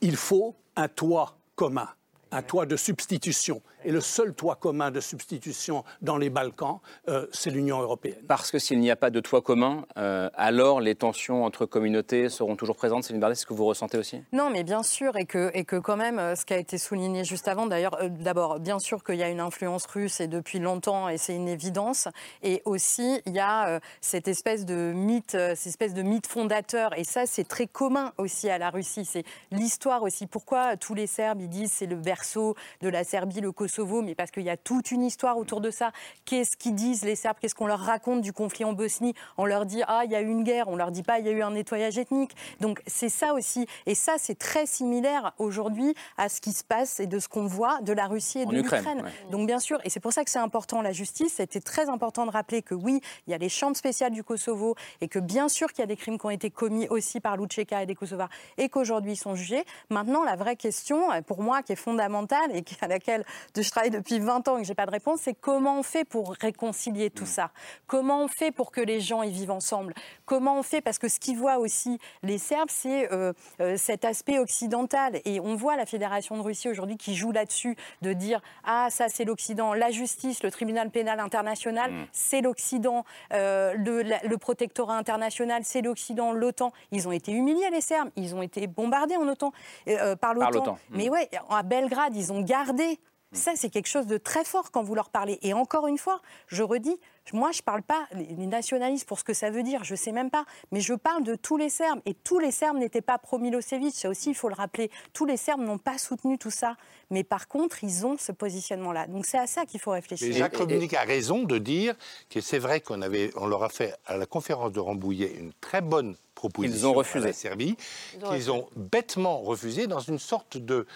il faut un toit commun, un toit de substitution. Et le seul toit commun de substitution dans les Balkans, euh, c'est l'Union européenne. Parce que s'il n'y a pas de toit commun, euh, alors les tensions entre communautés seront toujours présentes. Céline Bardet, c'est ce que vous ressentez aussi? Non, mais bien sûr, et que, et que quand même, euh, ce qui a été souligné juste avant, d'ailleurs, euh, d'abord, bien sûr qu'il y a une influence russe et depuis longtemps, et c'est une évidence, et aussi il y a euh, cette espèce de mythe, euh, cette espèce de mythe fondateur, et ça c'est très commun aussi à la Russie, c'est l'histoire aussi. Pourquoi tous les Serbes ils disent c'est le berceau de la Serbie, le Kosovo, mais parce qu'il y a toute une histoire autour de ça. Qu'est-ce qu'ils disent les Serbes? Qu'est-ce qu'on leur raconte du conflit en Bosnie? On leur dit ah il y a eu une guerre, on leur dit pas il y a eu un nettoyage ethnique. Donc c'est ça aussi, et ça c'est très similaire aujourd'hui à ce qui se passe et de ce qu'on voit de la Russie et de Ukraine, l'Ukraine. ouais. Donc bien sûr, et c'est pour ça que c'est important la justice. C'était très important de rappeler que oui, il y a les chambres spéciales du Kosovo et que bien sûr qu'il y a des crimes qui ont été commis aussi par Lucheka et des Kosovars et qu'aujourd'hui ils sont jugés. Maintenant, la vraie question, pour moi, qui est fondamentale et à laquelle je travaille depuis 20 ans et que j'ai pas de réponse, c'est comment on fait pour réconcilier tout ça? Comment on fait pour que les gens y vivent ensemble? Comment on fait? Parce que ce qu'ils voient aussi les Serbes, c'est euh, euh, cet aspect occidental. Et on voit la Fédération de Russie aujourd'hui qui joue là-dessus, de dire ah ça c'est l'Occident, la justice, le tribunal pénal international, c'est l'Occident, euh, le, la- le protectorat international, c'est l'Occident, l'OTAN. Ils ont été humiliés les Serbes, ils ont été bombardés en OTAN euh, par l'OTAN. l'OTAN. Mais ouais, à Belgrade, ils ont gardé. Ça, c'est quelque chose de très fort quand vous leur parlez. Et encore une fois, je redis, moi, je ne parle pas les nationalistes pour ce que ça veut dire, je ne sais même pas. Mais je parle de tous les Serbes. Et tous les Serbes n'étaient pas pro-Milosevic. Ça aussi, il faut le rappeler. Tous les Serbes n'ont pas soutenu tout ça. Mais par contre, ils ont ce positionnement-là. Donc c'est à ça qu'il faut réfléchir. Mais Jacques Rominick a raison de dire que c'est vrai qu'on avait, on leur a fait à la conférence de Rambouillet une très bonne proposition Ils ont refusé. à la Serbie, Ils ont qu'ils ont bêtement refusé dans une sorte de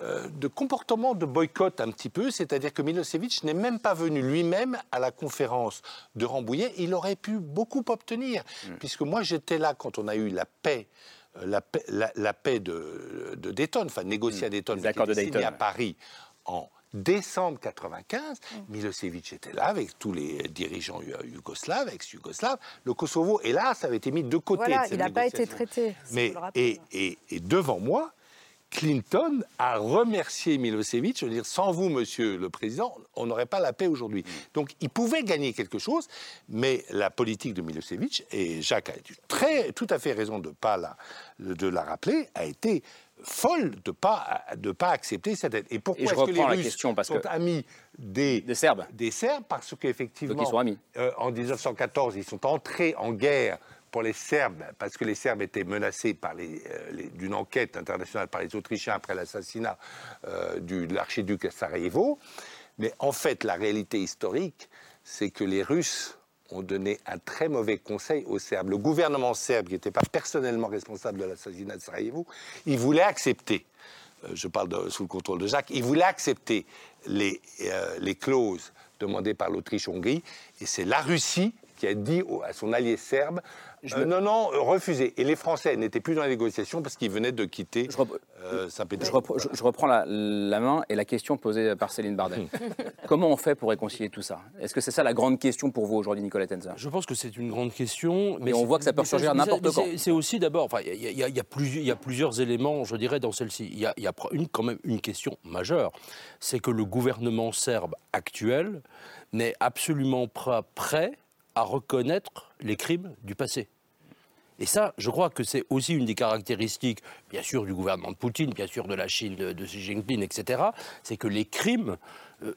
de comportement de boycott un petit peu, c'est-à-dire que Milosevic n'est même pas venu lui-même à la conférence de Rambouillet. Il aurait pu beaucoup obtenir, puisque moi j'étais là quand on a eu la paix, euh, la paix, la- la paix de, de Dayton, enfin négociée à Dayton, qui de Dayton, à. Paris en décembre 95. Milosevic était là avec tous les dirigeants you- yougoslaves, ex-yougoslaves. Le Kosovo, et là, ça avait été mis de côté. Voilà, de cette il n'a pas été traité. Mais, et, et- et devant moi, Clinton a remercié Milosevic, je veux dire, sans vous, monsieur le président, on n'aurait pas la paix aujourd'hui. Donc, il pouvait gagner quelque chose, mais la politique de Milosevic, et Jacques a eu très, tout à fait raison de, pas la, de la rappeler, a été folle de ne pas, de pas accepter cette aide. Et pourquoi est-ce que les Russes question parce sont que- amis des, Des Serbes Des Serbes, parce qu'effectivement, euh, en 1914, ils sont entrés en guerre pour les Serbes, parce que les Serbes étaient menacés par euh, d'une enquête internationale par les Autrichiens après l'assassinat euh, de l'archiduc à Sarajevo. Mais en fait, la réalité historique, c'est que les Russes ont donné un très mauvais conseil aux Serbes. Le gouvernement serbe, qui n'était pas personnellement responsable de l'assassinat de Sarajevo, il voulait accepter euh, je parle sous le contrôle de Jacques, il voulait accepter les, les clauses demandées par l'Autriche-Hongrie, et c'est la Russie qui a dit à son allié serbe, euh, non, non, refusez. Et les Français n'étaient plus dans la négociation parce qu'ils venaient de quitter euh, Je, Saint-Pétersbourg. je- je reprends la, la main et la question posée par Céline Bardet. Comment on fait pour réconcilier tout ça? Est-ce que c'est ça la grande question pour vous aujourd'hui, Nicolas Tenza? Je pense que c'est une grande question. Mais on voit que ça peut surgir n'importe quand. c'est- aussi d'abord, enfin, il y, y a- y plusieurs- il y a plusieurs éléments, je dirais, dans celle-ci. Il y a, il y a pr- une, quand même une question majeure, c'est que le gouvernement serbe actuel n'est absolument pas prêt à reconnaître les crimes du passé. Et ça, je crois que c'est aussi une des caractéristiques, bien sûr, du gouvernement de Poutine, bien sûr, de la Chine, de, de Xi Jinping, etc. C'est que les crimes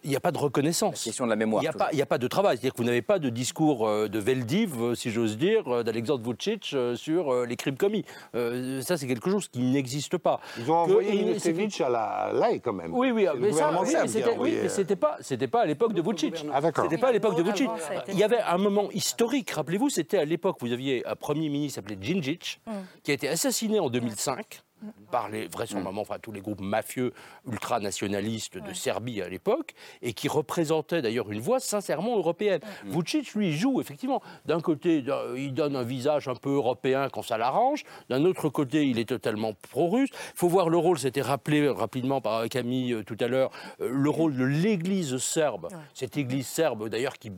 il n'y a pas de reconnaissance. question de la mémoire. Il n'y a, pas- a de travail. C'est-à-dire que vous n'avez pas de discours euh, de Veldiv, euh, si j'ose dire, euh, d'Alexandre Vucic euh, sur euh, les crimes commis. Euh, ça, c'est quelque chose qui n'existe pas. Ils ont envoyé Milosevic à la l'AE quand même. Oui, oui, mais ça, oui, c'était, oui, euh, c'était pas, c'était pas à l'époque de Vucic. Ah, d'accord. C'était pas à l'époque de Vucic. Il y avait un moment historique. Rappelez-vous, c'était à l'époque où vous aviez un premier ministre appelé Djindjic, qui a été assassiné en 2005 par les vraisemblablement enfin, tous les groupes mafieux ultranationalistes de Serbie à l'époque et qui représentait d'ailleurs une voix sincèrement européenne. Vucic lui joue effectivement d'un côté il donne un visage un peu européen quand ça l'arrange, d'un autre côté il est totalement pro-russe. Il faut voir le rôle, c'était rappelé rapidement par Camille euh, tout à l'heure, euh, le rôle de l'Église serbe, cette Église serbe d'ailleurs qui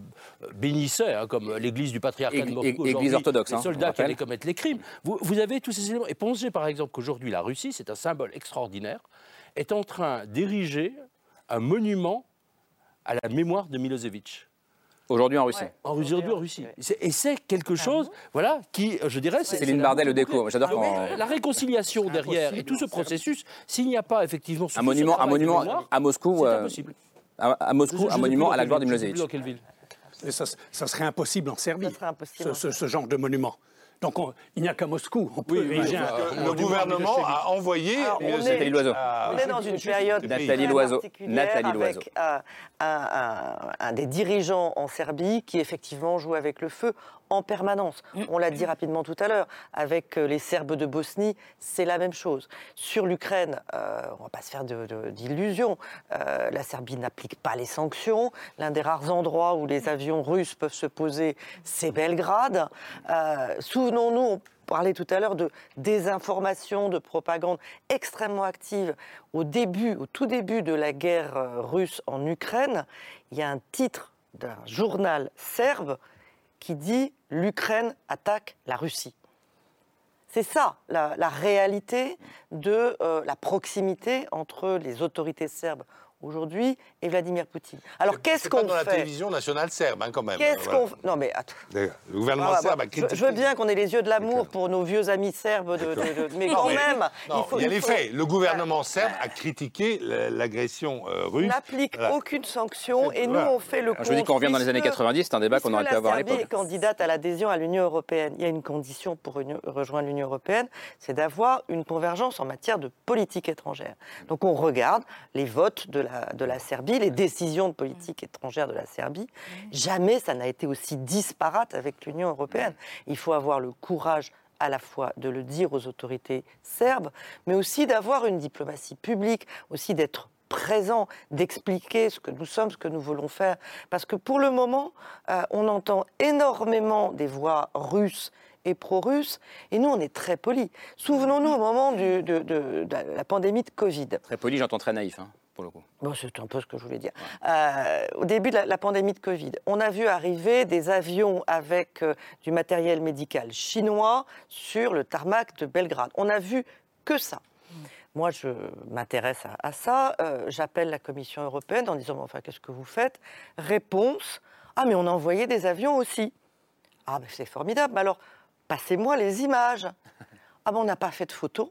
euh, bénissait hein, comme l'Église du patriarcat de Moscou. Église orthodoxe, les hein, soldats qui allaient commettre les crimes. Vous, vous avez tous ces éléments. Et pensez par exemple qu'aujourd'hui, la Russie, c'est un symbole extraordinaire, est en train d'ériger un monument à la mémoire de Milosevic. Aujourd'hui en Russie. En Russie, aujourd'hui en Russie. Et c'est quelque chose, voilà, qui, euh, je dirais, c'est Céline Bardel, la- le déco. J'adore Ah, quand- La réconciliation derrière et tout ce processus, s'il n'y a pas effectivement ce- Un monument, un monument mémoire, à Moscou. c'est euh, impossible. à, à Moscou, Je- je un monument à la gloire de Milosevic. plus dans quelle ville. Mais ça, ça serait impossible en Serbie, Ça serait impossible. ce, ce- ce genre de monument. Donc on- il n'y a qu'à Moscou. On peut Oui, ériger oui, un- parce que un le gouvernement a envoyé Alors, est- Nathalie Loiseau. On est dans une période Nathalie Loiseau. particulière Nathalie Loiseau. avec euh, un, un- un des dirigeants en Serbie qui effectivement joue avec le feu en permanence. On l'a dit rapidement tout à l'heure, avec euh, les Serbes de Bosnie, c'est la même chose. Sur l'Ukraine, euh, on ne va pas se faire d'illusions, euh, la Serbie n'applique pas les sanctions. L'un des rares endroits où les avions russes peuvent se poser, c'est Belgrade. Euh, Souvenons-nous, on parlait tout à l'heure de désinformation, de propagande extrêmement active. Au début, au tout début de la guerre russe en Ukraine, il y a un titre d'un journal serbe qui dit L'Ukraine attaque la Russie. C'est ça la, réalité de euh, la proximité entre les autorités serbes aujourd'hui et Vladimir Poutine. Alors qu'est-ce qu'on dans la fait télévision nationale serbe, hein, quand même. Qu'est-ce Voilà. qu'on Non mais attends. Le gouvernement Ah, bah, serbe a je- critiqué. Je veux bien qu'on ait les yeux de l'amour pour nos vieux amis serbes, de, de- de- mais Non, quand mais- même, non, il faut. il y a les faits. Le gouvernement serbe a critiqué la- l'agression euh, russe. n'applique Voilà. aucune sanction et nous Voilà. on fait le. Je vous dis qu'on revient dans les années puisque- 90, c'est un débat qu'on aurait pu avoir à La Serbie est l'époque. candidate à l'adhésion à l'Union européenne. Il y a une condition pour une- rejoindre l'Union européenne, c'est d'avoir une convergence en matière de politique étrangère. Donc on regarde les votes de la, de la Serbie, les décisions de politique étrangère de la Serbie. Jamais ça n'a été aussi disparate avec l'Union européenne. Il faut avoir le courage à la fois de le dire aux autorités serbes, mais aussi d'avoir une diplomatie publique, aussi d'être présent, d'expliquer ce que nous sommes, ce que nous voulons faire. Parce que pour le moment, euh, on entend énormément des voix russes et pro-russes, et nous, on est très polis. Souvenons-nous au moment du- de, de- de la pandémie de Covid. Très poli, j'entends très naïf, hein, pour le coup. Bon, c'est un peu ce que je voulais dire. Euh, au début de la, la pandémie de Covid, on a vu arriver des avions avec euh, du matériel médical chinois sur le tarmac de Belgrade. On n'a vu que ça. Moi, je m'intéresse à, à ça. Euh, J'appelle la Commission européenne en disant, Mais enfin, qu'est-ce que vous faites? Réponse, ah, mais on a envoyé des avions aussi. Ah, ben c'est formidable. Mais Alors, passez-moi les images. Ah, ben on n'a pas fait de photos.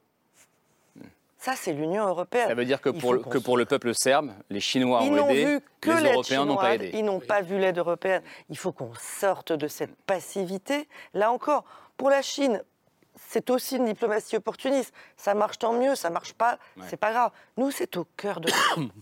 Ça, c'est l'Union européenne. Ça veut dire que pour, le, que pour le peuple serbe, les Chinois ils ont aidé, vu que les Européens n'ont pas aidé. Ils n'ont pas vu l'aide européenne. Il faut qu'on sorte de cette passivité. Là encore, pour la Chine, c'est aussi une diplomatie opportuniste. Ça marche tant mieux, ça marche pas, c'est pas grave. Nous, c'est au cœur de.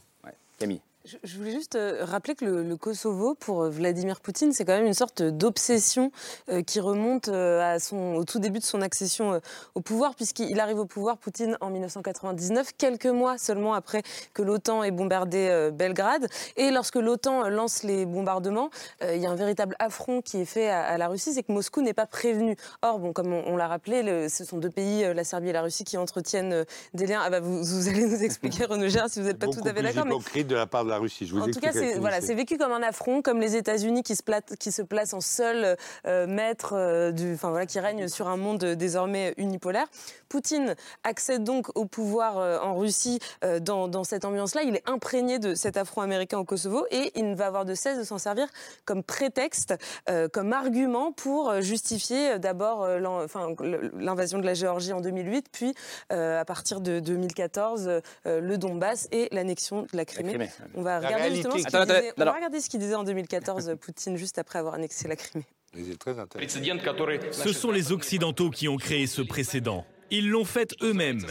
Camille. Je, voulais juste euh, rappeler que le, le Kosovo, pour euh, Vladimir Poutine, c'est quand même une sorte d'obsession euh, qui remonte euh, à son, au tout début de son accession euh, au pouvoir, puisqu'il arrive au pouvoir, Poutine, en 1999, quelques mois seulement après que l'OTAN ait bombardé Belgrade. Et lorsque l'OTAN lance les bombardements, il y a un véritable affront qui est fait à, à la Russie, c'est que Moscou n'est pas prévenu. Or, bon, comme on, on l'a rappelé, le- ce sont deux pays, la Serbie et la Russie, qui entretiennent des liens. Ah bah, vous, vous allez nous expliquer, Renaud Gérard, si vous n'êtes pas tout à fait d'accord. mais- de la part de la Russie. Je vous en tout cas, c'est voilà, vécu comme un affront, comme les États-Unis qui se placent, qui se placent en seul euh, maître euh, du, enfin voilà, qui règne sur un monde euh, désormais unipolaire. Poutine accède donc au pouvoir euh, en Russie euh, dans, dans cette ambiance-là. Il est imprégné de cet affront américain au Kosovo et il ne va avoir de cesse de s'en servir comme prétexte, euh, comme argument pour justifier euh, d'abord l'invasion de la Géorgie en 2008, puis euh, à partir de 2014 euh, le Donbass et l'annexion de la Crimée. Crimée, On va va regarder justement ce qu'il Attends, attends, disait, on va alors- regarder ce qu'il disait en 2014, Poutine, juste après avoir annexé la Crimée. Ce sont les Occidentaux qui ont créé ce précédent. Ils l'ont fait eux-mêmes,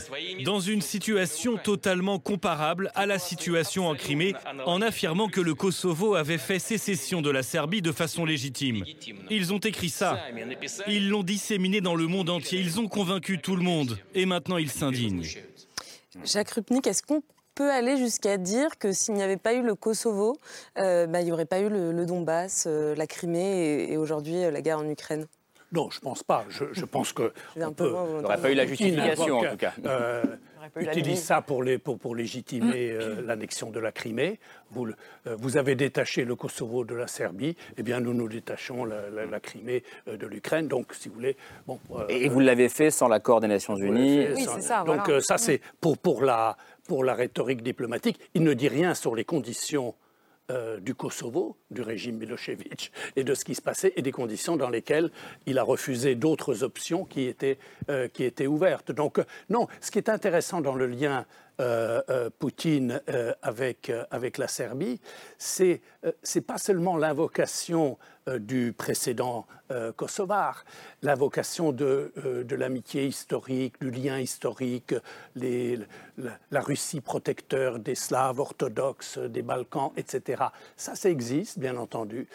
dans une situation totalement comparable à la situation en Crimée, en affirmant que le Kosovo avait fait sécession de la Serbie de façon légitime. Ils ont écrit ça. Ils l'ont disséminé dans le monde entier. Ils ont convaincu tout le monde. Et maintenant, ils s'indignent. Jacques Rupnik, est-ce qu'on peut aller jusqu'à dire que s'il n'y avait pas eu le Kosovo, euh, bah, il n'y aurait pas eu le, le Donbass, euh, la Crimée et, et aujourd'hui euh, la guerre en Ukraine Non, je pense pas. Je, je pense que. On peut- n'aurait pas eu la justification, en tout cas. euh, pas eu la utilise ça pour, les, pour, pour légitimer euh, l'annexion de la Crimée. Vous, le- euh, vous avez détaché le Kosovo de la Serbie, eh bien nous nous détachons la, la- la Crimée euh, de l'Ukraine. Donc, si vous voulez, bon. euh, Et vous l'avez fait sans l'accord des Nations Unies. oui, ça- Donc euh, ça, c'est pour, pour, la, pour la rhétorique diplomatique. Il ne dit rien sur les conditions euh, du Kosovo, du régime Milosevic, et de ce qui se passait, et des conditions dans lesquelles il a refusé d'autres options qui étaient, euh, qui étaient ouvertes. Donc euh, non, ce qui est intéressant dans le lien Poutine euh, avec, euh, avec la Serbie, c'est euh, c'est pas seulement l'invocation euh, du précédent euh, kosovar, l'invocation de, euh, de l'amitié historique, du lien historique, la, la Russie protecteur des Slaves orthodoxes, des Balkans, etc. Ça, ça existe, bien entendu.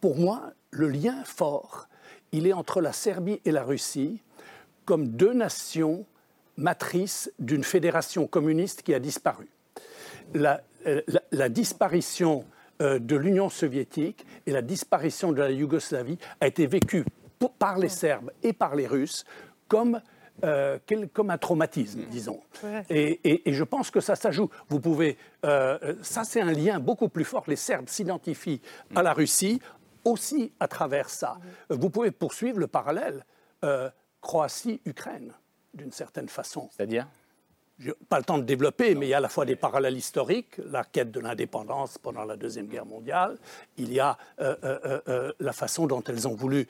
Pour moi, le lien fort, il est entre la Serbie et la Russie comme deux nations matrices d'une fédération communiste qui a disparu. La, euh, la- la disparition euh, de l'Union soviétique et la disparition de la Yougoslavie a été vécue pour- par les Serbes et par les Russes comme, euh, quel- comme un traumatisme, disons. Et, et- et je pense que ça s'ajoute. Vous pouvez, euh, ça c'est un lien beaucoup plus fort. Les Serbes s'identifient à la Russie aussi à travers ça. Vous pouvez poursuivre le parallèle euh, Croatie-Ukraine d'une certaine façon. C'est-à-dire? Je- pas le temps de développer, mais il y a à la fois des parallèles historiques, la quête de l'indépendance pendant la Deuxième Guerre mondiale, il y a euh, euh, euh, la façon dont elles ont voulu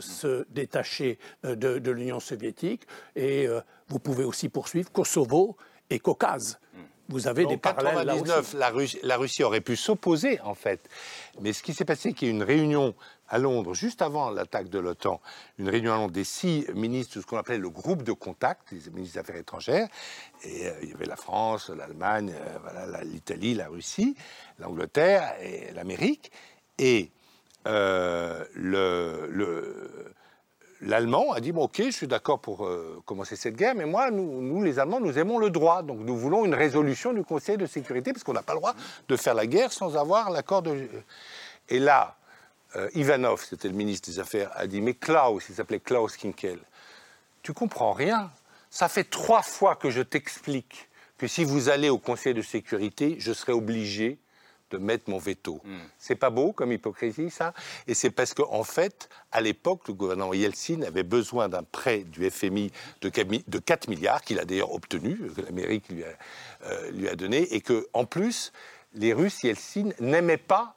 se détacher de, de l'Union soviétique, et vous pouvez aussi poursuivre Kosovo et Caucase. Vous avez des parallèles là aussi. 99, la Russie, la Russie aurait pu s'opposer, en fait. Mais ce qui s'est passé, c'est qu'il y a eu une réunion à Londres, juste avant l'attaque de l'OTAN, une réunion à Londres des six ministres de ce qu'on appelait le groupe de contact, les ministres des Affaires étrangères. Et euh, il y avait la France, l'Allemagne, euh, voilà, l'Italie, la Russie, l'Angleterre et l'Amérique. Et euh, le- le, l'Allemand a dit bon, ok, je suis d'accord pour euh, commencer cette guerre, mais moi, nous, les Allemands, nous aimons le droit, donc nous voulons une résolution du Conseil de sécurité parce qu'on n'a pas le droit de faire la guerre sans avoir l'accord de. Et là, euh, Ivanov, c'était le ministre des Affaires, a dit mais Klaus, il s'appelait Klaus Kinkel, tu comprends rien. Ça fait trois fois que je t'explique que si vous allez au Conseil de sécurité, je serai obligé de mettre mon veto. C'est pas beau comme hypocrisie, ça Et c'est parce qu'en fait, à l'époque, le gouvernement Yeltsin avait besoin d'un prêt du FMI de quami- de 4 milliards, qu'il a d'ailleurs obtenu, que l'Amérique lui a, euh, lui a donné, et que en plus, les Russes, Yeltsin, n'aimaient pas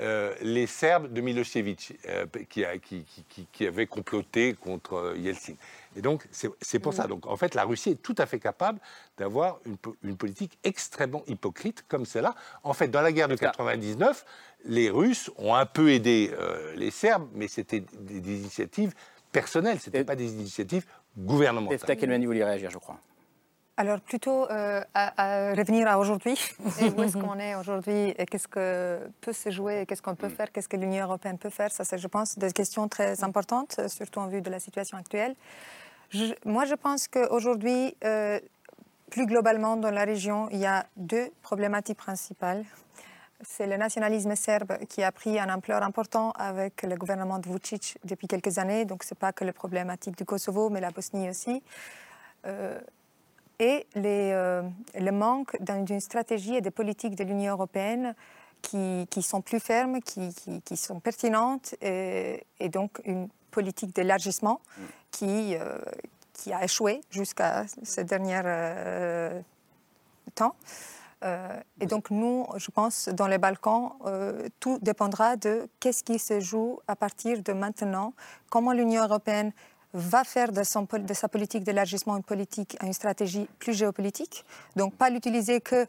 euh, les Serbes de Milosevic, euh, qui, a- qui, qui- qui- qui avaient comploté contre Yeltsin. Et donc, c'est c'est pour ça. Donc, en fait, la Russie est tout à fait capable d'avoir une, po- une politique extrêmement hypocrite comme celle-là. En fait, dans la guerre de 99, les Russes ont un peu aidé euh, les Serbes, mais c'était des, des initiatives personnelles, ce n'était pas des initiatives gouvernementales. Efta Kelmani voulait réagir, je crois? Alors plutôt euh, à, à revenir à aujourd'hui, où est-ce qu'on est aujourd'hui, et qu'est-ce que peut se jouer, qu'est-ce qu'on peut faire, qu'est-ce que l'Union européenne peut faire, ça c'est, je pense, des questions très importantes, surtout en vue de la situation actuelle. Moi, je pense qu'aujourd'hui, euh, plus globalement dans la région, il y a deux problématiques principales. C'est le nationalisme serbe qui a pris un ampleur important avec le gouvernement de Vucic depuis quelques années. Donc, ce n'est pas que la problématique du Kosovo, mais la Bosnie aussi. Euh, et les, euh, le manque d'un- d'une stratégie et de politiques de l'Union européenne qui, sont plus fermes, qui, sont pertinentes, et donc une politique d'élargissement qui, euh, qui a échoué jusqu'à ce dernier euh, temps. Euh, et donc nous, je pense, dans les Balkans, euh, tout dépendra de qu'est-ce qui se joue à partir de maintenant, comment l'Union européenne va faire de, son de sa politique d'élargissement une politique, une stratégie plus géopolitique. Donc pas l'utiliser que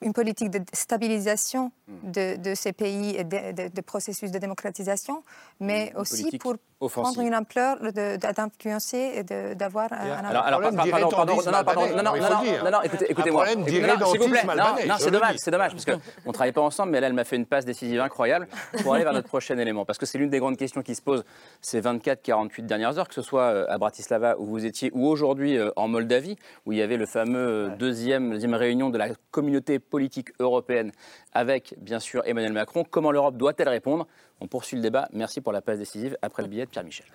une politique de stabilisation de, de ces pays et de, de- de processus de démocratisation, mais Une aussi pour offensive. prendre une ampleur d'influencer et d'avoir un, Alors, alors, problème pardon, pardon, non, non, non, non, il non, faut non, dire. non, non, écoutez, Un écoutez-moi. s'il vous plaît, non, albanais, non, je c'est dommage, c'est dommage, parce qu'on ne travaille pas ensemble, mais là, elle m'a fait une passe décisive incroyable pour aller vers notre prochain élément, parce que c'est l'une des grandes questions qui se posent ces 24-48 dernières heures, que ce soit euh, à Bratislava où vous étiez, ou aujourd'hui euh, en Moldavie, où il y avait le fameux euh, deuxième, deuxième réunion de la communauté politique européenne avec, bien sûr, Emmanuel Macron. Comment l'Europe doit-elle répondre? On poursuit le débat. Merci pour la passe décisive. Après le billet de Pierre Michel.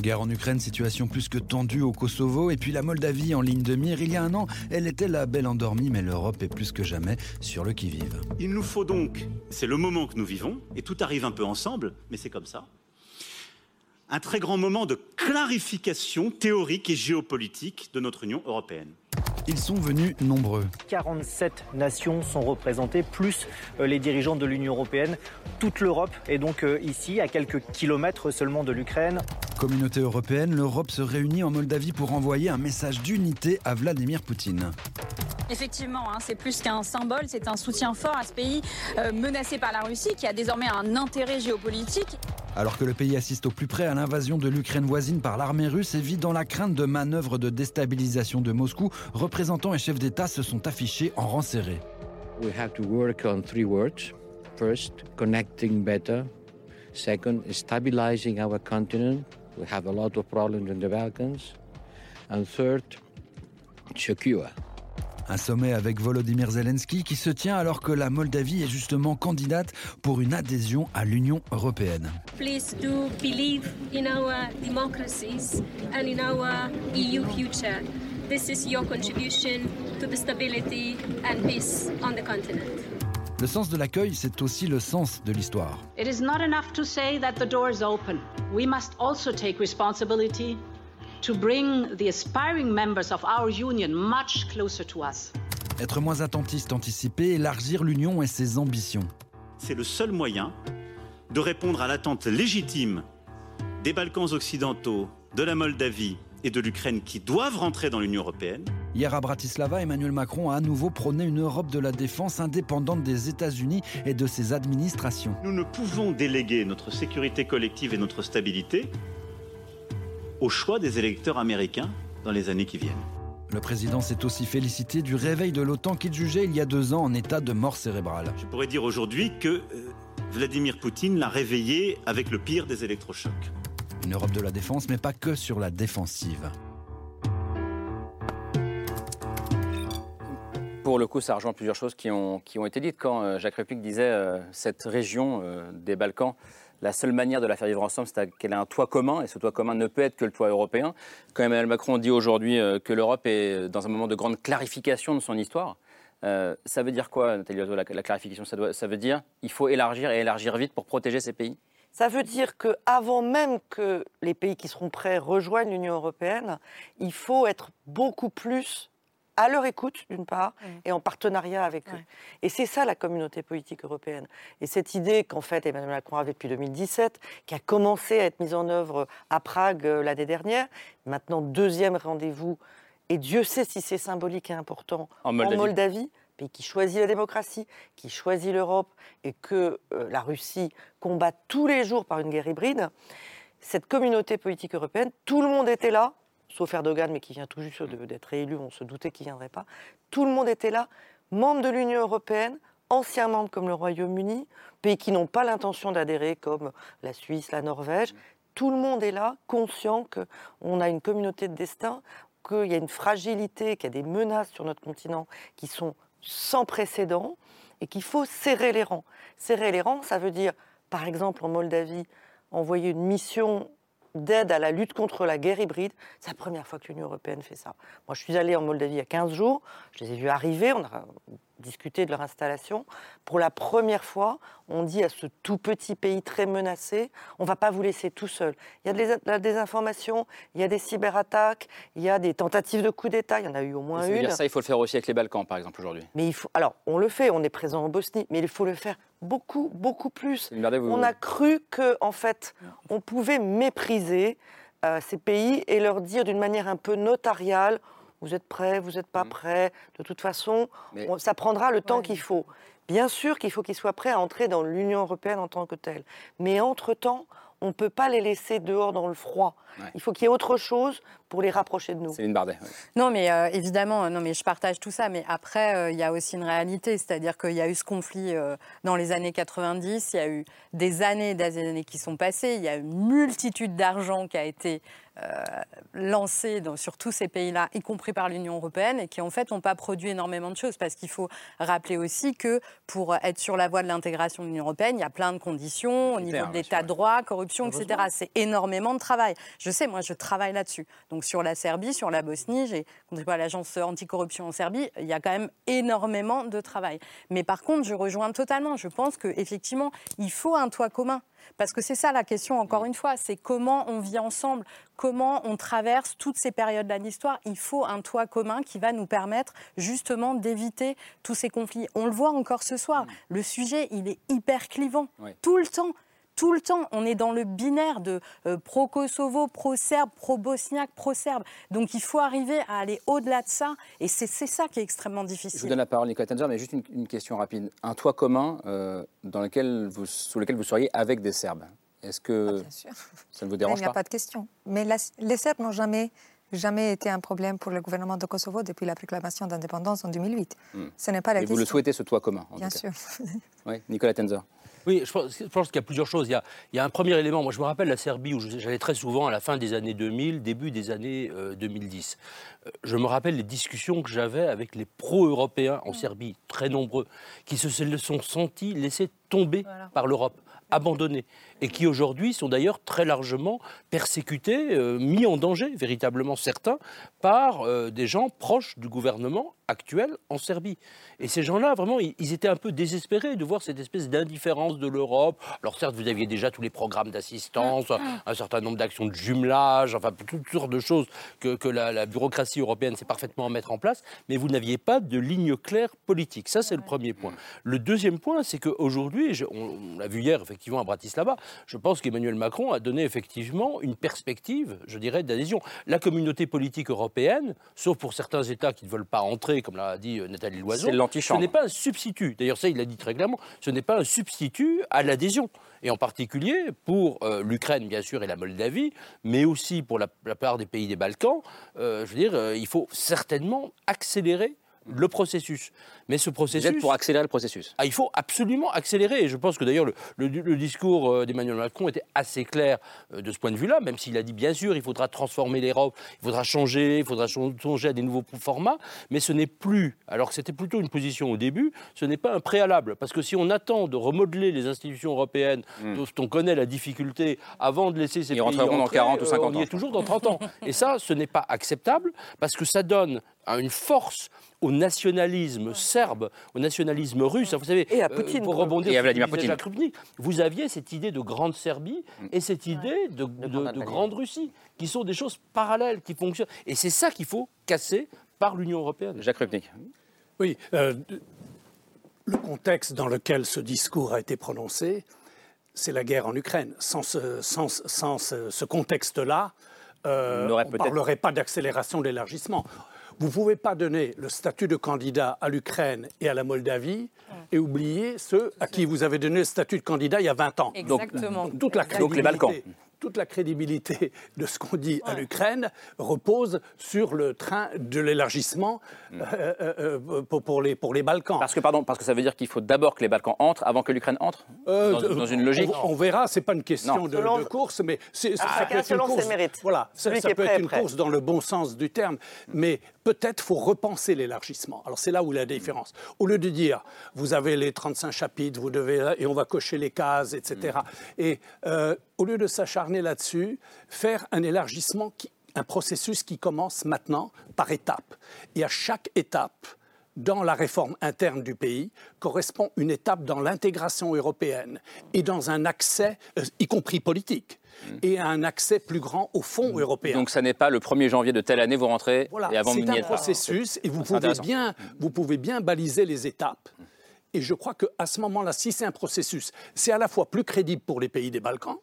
Guerre en Ukraine, situation plus que tendue au Kosovo, et puis la Moldavie en ligne de mire. Il y a un an, elle était la belle endormie, mais l'Europe est plus que jamais sur le qui-vive. Il nous faut donc, c'est le moment que nous vivons, et tout arrive un peu ensemble, mais c'est comme ça, un très grand moment de clarification théorique et géopolitique de notre Union européenne. Ils sont venus nombreux. 47 nations sont représentées, plus euh, les dirigeants de l'Union européenne. Toute l'Europe est donc euh, ici, à quelques kilomètres seulement de l'Ukraine. Communauté européenne, l'Europe se réunit en Moldavie pour envoyer un message d'unité à Vladimir Poutine. Effectivement, hein, c'est plus qu'un symbole, c'est un soutien fort à ce pays euh, menacé par la Russie qui a désormais un intérêt géopolitique. Alors que le pays assiste au plus près à l'invasion de l'Ukraine voisine par l'armée russe et vit dans la crainte de manœuvres de déstabilisation de Moscou, représentants et chefs d'État se sont affichés en rang serré. We have to work on three words. First, connecting better. Second, stabilizing our continent. We have a lot of problems in the Balkans. And third, secure. Un sommet avec Volodymyr Zelensky qui se tient alors que la Moldavie est justement candidate pour une adhésion à l'Union européenne. Please do believe in our democracies and in our EU future. This is your contribution to the stability and peace on the continent. Le sens de l'accueil, c'est aussi le sens de l'histoire. It is not enough to say that the door is open. We must also take responsibility to bring the aspiring members of our union much closer to us. Être moins attentiste, anticiper, élargir l'Union et ses ambitions. C'est le seul moyen de répondre à l'attente légitime des Balkans occidentaux, de la Moldavie et de l'Ukraine qui doivent rentrer dans l'Union européenne. Hier à Bratislava, Emmanuel Macron a à nouveau prôné une Europe de la défense indépendante des États-Unis et de ses administrations. Nous ne pouvons déléguer notre sécurité collective et notre stabilité au choix des électeurs américains dans les années qui viennent. Le président s'est aussi félicité du réveil de l'OTAN qu'il jugeait il y a deux ans en état de mort cérébrale. Je pourrais dire aujourd'hui que euh, Vladimir Poutine l'a réveillé avec le pire des électrochocs. Une Europe de la défense, mais pas que sur la défensive. Pour le coup, ça rejoint plusieurs choses qui ont, été dites. Quand euh, Jacques République disait euh, cette région euh, des Balkans, la seule manière de la faire vivre ensemble, c'est qu'elle ait un toit commun, et ce toit commun ne peut être que le toit européen. Quand Emmanuel Macron dit aujourd'hui euh, que l'Europe est dans un moment de grande clarification de son histoire, ça veut dire quoi, Nathalie la, la clarification ça, ça veut dire il faut élargir et élargir vite pour protéger ces pays? Ça veut dire qu'avant même que les pays qui seront prêts rejoignent l'Union européenne, il faut être beaucoup plus à leur écoute, d'une part, et en partenariat avec eux. Et c'est ça la communauté politique européenne. Et cette idée qu'en fait Emmanuel Macron avait depuis 2017, qui a commencé à être mise en œuvre à Prague euh, l'année dernière, maintenant deuxième rendez-vous, et Dieu sait si c'est symbolique et important, En Moldavie. Moldavie, pays qui choisit la démocratie, qui choisit l'Europe, et que euh, la Russie combat tous les jours par une guerre hybride, cette communauté politique européenne, tout le monde était là, sauf Erdogan, mais qui vient tout juste d'être réélu, on se doutait qu'il ne viendrait pas. Tout le monde était là, membres de l'Union européenne, anciens membres comme le Royaume-Uni, pays qui n'ont pas l'intention d'adhérer comme la Suisse, la Norvège. Tout le monde est là, conscient qu'on a une communauté de destin, qu'il y a une fragilité, qu'il y a des menaces sur notre continent qui sont sans précédent et qu'il faut serrer les rangs. Serrer les rangs, ça veut dire, par exemple, en Moldavie, envoyer une mission d'aide à la lutte contre la guerre hybride. C'est la première fois que l'Union européenne fait ça. Moi, je suis allée en Moldavie il y a 15 jours, je les ai vus arriver, discuté de leur installation. Pour la première fois, on dit à ce tout petit pays très menacé, on ne va pas vous laisser tout seul. Il y a de la- désinformation, il y a des cyberattaques, il y a des tentatives de coup d'État, il y en a eu au moins une. dire ça, il faut le faire aussi avec les Balkans, par exemple, aujourd'hui. Mais il faut. Alors, on le fait, on est présent en Bosnie, mais il faut le faire beaucoup, beaucoup plus. Regardez, vous- On a cru que, en fait, on pouvait mépriser euh, ces pays et leur dire d'une manière un peu notariale, vous êtes prêts, vous n'êtes pas prêts, de toute façon, Mais- on- ça prendra le temps qu'il faut. Bien sûr qu'il faut qu'ils soient prêts à entrer dans l'Union européenne en tant que telle. Mais entre-temps, on ne peut pas les laisser dehors dans le froid. Il faut qu'il y ait autre chose pour les rapprocher de nous. Céline Bardet. ouais. Non, mais euh, évidemment, non, mais je partage tout ça. Mais après, euh, il y a aussi une réalité, c'est-à-dire qu'il y a eu ce conflit euh, dans les années 90. Il y a eu des années, et des années qui sont passées. Il y a une multitude d'argent qui a été euh, lancé dans- sur tous ces pays-là, y compris par l'Union européenne, et qui en fait n'ont pas produit énormément de choses. Parce qu'il faut rappeler aussi que pour être sur la voie de l'intégration de l'Union européenne, il y a plein de conditions au niveau de l'état de droit, corruption, etc. C'est énormément de travail. Je sais, moi, je travaille là-dessus. Donc sur la Serbie, sur la Bosnie, j'ai contribué à l'agence anticorruption en Serbie. Il y a quand même énormément de travail. Mais par contre, je rejoins totalement. Je pense qu'effectivement, il faut un toit commun. Parce que c'est ça la question, encore une fois, c'est comment on vit ensemble, comment on traverse toutes ces périodes-là de l'histoire. Il faut un toit commun qui va nous permettre justement d'éviter tous ces conflits. On le voit encore ce soir, le sujet, il est hyper clivant, tout le temps. Tout le temps, on est dans le binaire de euh, pro-Kosovo, pro-serbe, pro-bosniaque, pro-serbe. Donc il faut arriver à aller au-delà de ça. Et c'est ça qui est extrêmement Je difficile. vous donne la parole, Nicolas Tenzer, mais juste une, une question rapide. Un toit commun euh, dans lequel vous, sous lequel vous seriez avec des Serbes. Est-ce que sûr. ça ne vous Il dérange n'y a pas pas de question. Mais la- les Serbes n'ont jamais, jamais été un problème pour le gouvernement de Kosovo depuis la proclamation d'indépendance en 2008. Hmm. Ce n'est pas la Mais question. vous le souhaitez, ce toit commun en Bien tout cas. sûr. Oui, Nicolas Tenzer. Oui, je pense, qu'il y a plusieurs choses. Il y a, il y a un premier élément. Moi, je me rappelle la Serbie où j'allais très souvent à la fin des années 2000, début des années euh, 2010. Euh, Je me rappelle les discussions que j'avais avec les pro-européens en Serbie, très nombreux, qui se sont sentis laissés tomber par l'Europe, abandonnés, et qui aujourd'hui sont d'ailleurs très largement persécutés, euh, mis en danger, véritablement certains, par euh, des gens proches du gouvernement actuel en Serbie. Et ces gens-là, vraiment, ils, étaient un peu désespérés de voir cette espèce d'indifférence de l'Europe. Alors certes, vous aviez déjà tous les programmes d'assistance, un certain nombre d'actions de jumelage, enfin toutes sortes de choses que, que la, la bureaucratie européenne sait parfaitement mettre en place, mais vous n'aviez pas de ligne claire politique. Ça, c'est le premier point. Le deuxième point, c'est qu'aujourd'hui, on, on l'a vu hier effectivement à Bratislava, je pense qu'Emmanuel Macron a donné effectivement une perspective, je dirais, d'adhésion. La communauté politique européenne, sauf pour certains États qui ne veulent pas entrer, comme l'a dit euh, Nathalie Loiseau, C'est ce n'est pas un substitut. D'ailleurs, ça, il l'a dit très clairement. Ce n'est pas un substitut à l'adhésion. Et en particulier pour euh, l'Ukraine, bien sûr, et la Moldavie, mais aussi pour la, la plupart des pays des Balkans. euh, je veux dire, il faut certainement accélérer le processus. Mais ce Vous processus. êtes pour accélérer le processus Ah, il faut absolument accélérer. Et je pense que d'ailleurs, le, le- le discours euh, d'Emmanuel Macron était assez clair euh, de ce point de vue-là, même s'il a dit bien sûr, il faudra transformer l'Europe, il faudra changer, il faudra ch- changer à des nouveaux formats. Mais ce n'est plus, alors que c'était plutôt une position au début, ce n'est pas un préalable. Parce que si on attend de remodeler les institutions européennes, dont on connaît la difficulté, avant de laisser ces Ils pays rentreront dans entrer, 40 ou euh, 50 on y ans, est toujours dans 30 ans. Et ça, ce n'est pas acceptable parce que ça donne une force au nationalisme serbe, au nationalisme russe. Vous savez, Et à euh, Poutine, pour rebondir Et à Vladimir Poutine. Vous aviez cette idée de grande Serbie Mm. et cette idée de, de- grande de Albanie. grande Russie, qui sont des choses parallèles, qui fonctionnent. Et c'est ça qu'il faut casser par l'Union européenne. Jacques Rupnik. Oui, euh, le contexte dans lequel ce discours a été prononcé, c'est la guerre en Ukraine. Sans ce, sans, sans ce, ce contexte-là, euh, On ne parlerait pas d'accélération de l'élargissement. Vous ne pouvez pas donner le statut de candidat à l'Ukraine et à la Moldavie et oublier ceux à qui vous avez donné le statut de candidat il y a 20 ans. Exactement. toute la Donc les crédibilité, Balkans. toute la crédibilité de ce qu'on dit à l'Ukraine repose sur le train de l'élargissement euh, euh, euh, pour, pour les, pour les Balkans. Parce que, pardon, parce que ça veut dire qu'il faut d'abord que les Balkans entrent avant que l'Ukraine entre Euh, dans, dans une logique On, on verra, c'est pas une question de, Selon- de course, mais c'est, ça Ah, peut être une selon ses course. mérites. Voilà, ça, ça peut prêt être une prêt. course dans le bon sens du terme, mais peut-être faut repenser l'élargissement. Alors c'est là où la différence. Au lieu de dire vous avez les 35 chapitres, vous devez et on va cocher les cases, etc. Et euh, au lieu de s'acharner là-dessus, faire un élargissement, qui, un processus qui commence maintenant par étapes. Et à chaque étape, dans la réforme interne du pays correspond une étape dans l'intégration européenne et dans un accès, euh, y compris politique, et un accès plus grand au fonds européen. Donc ça n'est pas le 1er janvier de telle année, vous rentrez Voilà, et avant c'est un processus et vous pouvez, bien, vous pouvez bien baliser les étapes. Et je crois qu'à ce moment-là, si c'est un processus, c'est à la fois plus crédible pour les pays des Balkans,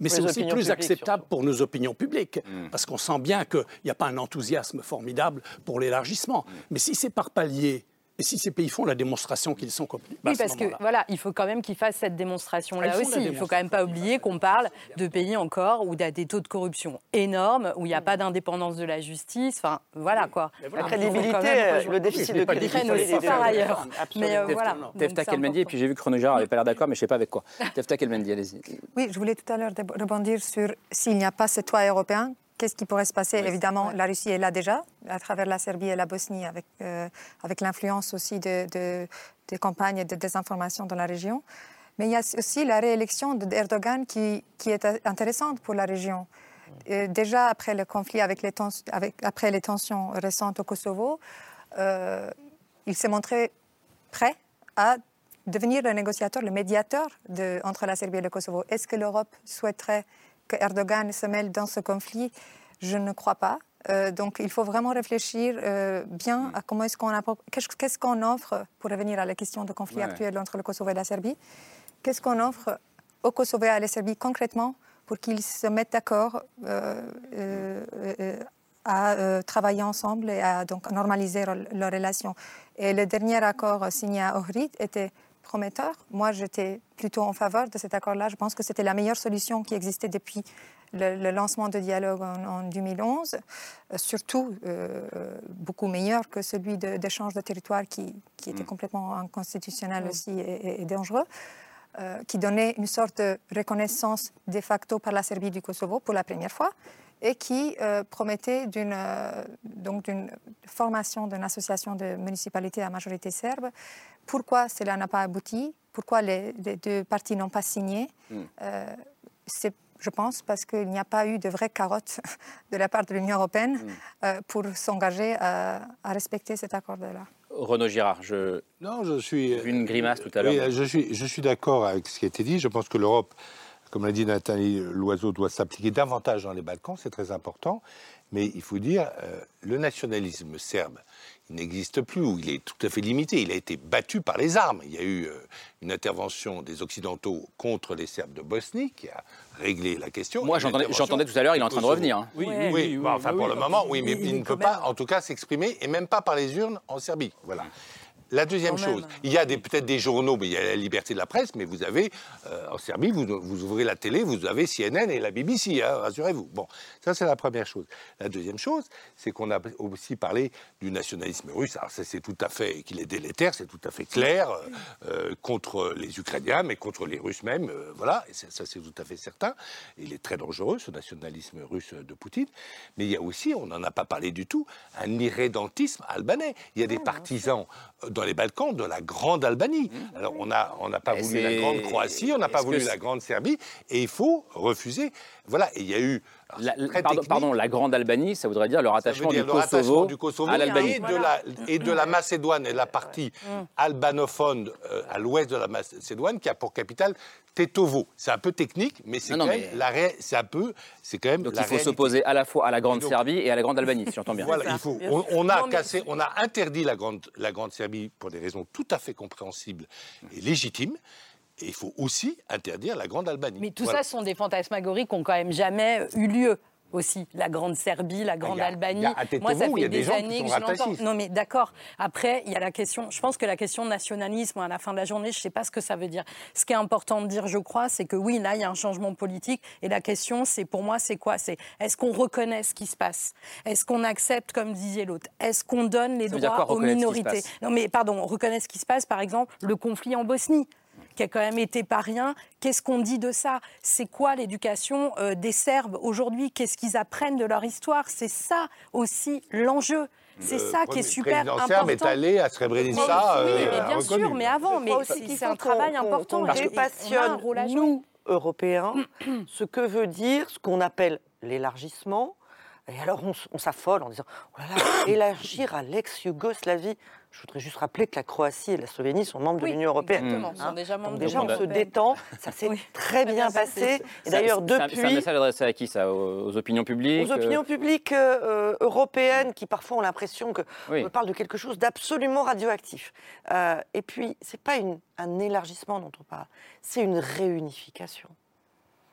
Mais c'est aussi plus acceptable pour nos opinions publiques, parce qu'on sent bien qu'il n'y a pas un enthousiasme formidable pour l'élargissement. Mais si c'est par palier, et si ces pays font la démonstration qu'ils sont complices Oui, parce que voilà, il faut quand même qu'ils fassent cette démonstration-là aussi. Il ne faut quand même pas oublier qu'on parle de pays encore où il y a des taux de corruption énormes, où il n'y a pas d'indépendance de la justice. Enfin, voilà quoi. La crédibilité, le déficit de crédibilité aussi par ailleurs. Mais euh, voilà. Tefta Kelmendi, et puis j'ai vu que Chronojar n'avait pas l'air d'accord, mais je ne sais pas avec quoi. Tefta Kelmendi, allez-y. Oui, je voulais tout à l'heure rebondir sur s'il n'y a pas ce toit européen, Qu'est-ce qui pourrait se passer Évidemment, la Russie est là déjà, à travers la Serbie et la Bosnie, avec, euh, avec l'influence aussi de, des campagnes de désinformation dans la région. Mais il y a aussi la réélection d'Erdogan qui, qui est intéressante pour la région. Euh, déjà après le conflit, avec les, avec, après les tensions récentes au Kosovo, euh, il s'est montré prêt à devenir le négociateur, le médiateur de, entre la Serbie et le Kosovo. Est-ce que l'Europe souhaiterait que Erdogan se mêle dans ce conflit, je ne crois pas. Euh, donc il faut vraiment réfléchir euh, bien à comment est-ce qu'on qu'est-ce qu'on offre pour revenir à la question de conflit actuel entre le Kosovo et la Serbie. Qu'est-ce qu'on offre au Kosovo et à la Serbie concrètement pour qu'ils se mettent d'accord euh, à travailler ensemble et à donc normaliser leurs relations. Et le dernier accord signé à Ohrid était prometteur. Moi, j'étais plutôt en faveur de cet accord-là. Je pense que c'était la meilleure solution qui existait depuis le, lancement de dialogue en, 2011, euh, surtout euh, beaucoup meilleur que celui d'échange de, territoire qui, était mm. complètement inconstitutionnel mm. aussi et, dangereux. Euh, qui donnait une sorte de reconnaissance de facto par la Serbie du Kosovo pour la première fois et qui promettait d'une donc d'une formation d'une association de municipalités à majorité serbe pourquoi cela n'a pas abouti? Pourquoi les, deux parties n'ont pas signé? Hmm. euh, C'est je pense, parce qu'il n'y a pas eu de vraie carotte de la part de l'Union européenne hmm. euh, pour s'engager à, respecter cet accord-là. Renaud Girard, je... Non, je suis... une grimace tout à l'heure. je suis, je suis d'accord avec ce qui a été dit. Je pense que l'Europe, comme l'a dit Nathalie Loiseau, doit s'appliquer davantage dans les Balkans, c'est très important. Mais il faut dire, euh, le nationalisme serbe, n'existe plus, ou il est tout à fait limité. Il a été battu par les armes. Il y a eu euh, une intervention des Occidentaux contre les Serbes de Bosnie qui a réglé la question. Moi, j'entendais tout à l'heure, il est en train de revenir. Hein. Oui, oui, oui, enfin, pour le moment, oui, mais il, ne peut pas, en tout cas, s'exprimer, et même pas par les urnes en Serbie. Voilà. La deuxième chose, il y a peut-être des journaux, mais il y a la liberté de la presse, mais vous avez, euh, en Serbie, vous, ouvrez la télé, vous avez CNN et la BBC, hein, rassurez-vous. Bon, ça c'est la première chose. La deuxième chose, c'est qu'on a aussi parlé du nationalisme russe. Alors ça c'est tout à fait, qu'il est délétère, c'est tout à fait clair, euh, euh, contre les Ukrainiens, mais contre les Russes même, voilà, et ça c'est tout à fait certain. Il est très dangereux, ce nationalisme russe de Poutine. Mais il y a aussi, on n'en a pas parlé du tout, un irrédentisme albanais. Il y a des partisans dans les Balkans de la Grande Albanie. Mmh. Alors on n'a on pas voulu la Grande Croatie, on n'a pas voulu la Grande Serbie, et il faut refuser. Voilà, et il y a eu... La, pardon, la Grande Albanie, ça voudrait dire le rattachement, du, Kosovo à l'Albanie. Et, de la, et de la Macédoine, et la partie mmh. albanophone euh, à l'ouest de la Macédoine, qui a pour capitale Tetovo. C'est un peu technique, mais c'est quand, même c'est un peu, c'est quand même. Donc il faut s'opposer à la fois à la Grande Serbie et à la Grande Albanie, si j'entends bien. Voilà, il faut. On, a cassé, on a interdit la Grande, la Grande Serbie pour des raisons tout à fait compréhensibles et légitimes. Et il faut aussi interdire la Grande Albanie. Mais tout ça sont des fantasmagories qui n'ont quand même jamais eu lieu aussi, la Grande Serbie, la Grande Albanie. Moi, ça fait des, années que je l'entends. Non, mais d'accord. Après, il y a la question. Je pense que la question nationalisme, à la fin de la journée, je ne sais pas ce que ça veut dire. Ce qui est important de dire, je crois, c'est que oui, là, il y a un changement politique. Et la question, c'est pour moi, c'est quoi? C'est est-ce qu'on reconnaît ce qui se passe? Est-ce qu'on accepte, comme disait l'autre? Est-ce qu'on donne les droits aux minorités? Non, mais pardon, on reconnaît ce qui se passe, par exemple, le conflit en Bosnie qui a quand même été pas rien. Qu'est-ce qu'on dit de ça? C'est quoi l'éducation euh, des Serbes aujourd'hui? Qu'est-ce qu'ils apprennent de leur histoire? C'est ça aussi l'enjeu. C'est ça qui est super important. Le serbe est allé à Srebrenica. oui, mais bien sûr, mais avant, mais c'est un travail important. Que passionne, nous, Européens, ce que veut dire ce qu'on appelle l'élargissement. Et alors on, s'affole en disant, oh là là, élargir à l'ex-Yougoslavie. Je voudrais juste rappeler que la Croatie et la Slovénie sont membres de l'Union européenne. Exactement, sont hein déjà membres Donc déjà, on se détend, ça s'est très bien passé. Et d'ailleurs, depuis... C'est un message adressé à qui, ça aux, opinions publiques Aux opinions euh publiques euh, européennes qui parfois ont l'impression qu'on parle de quelque chose d'absolument radioactif. Euh, et puis, ce n'est pas une, un élargissement dont on parle, c'est une réunification.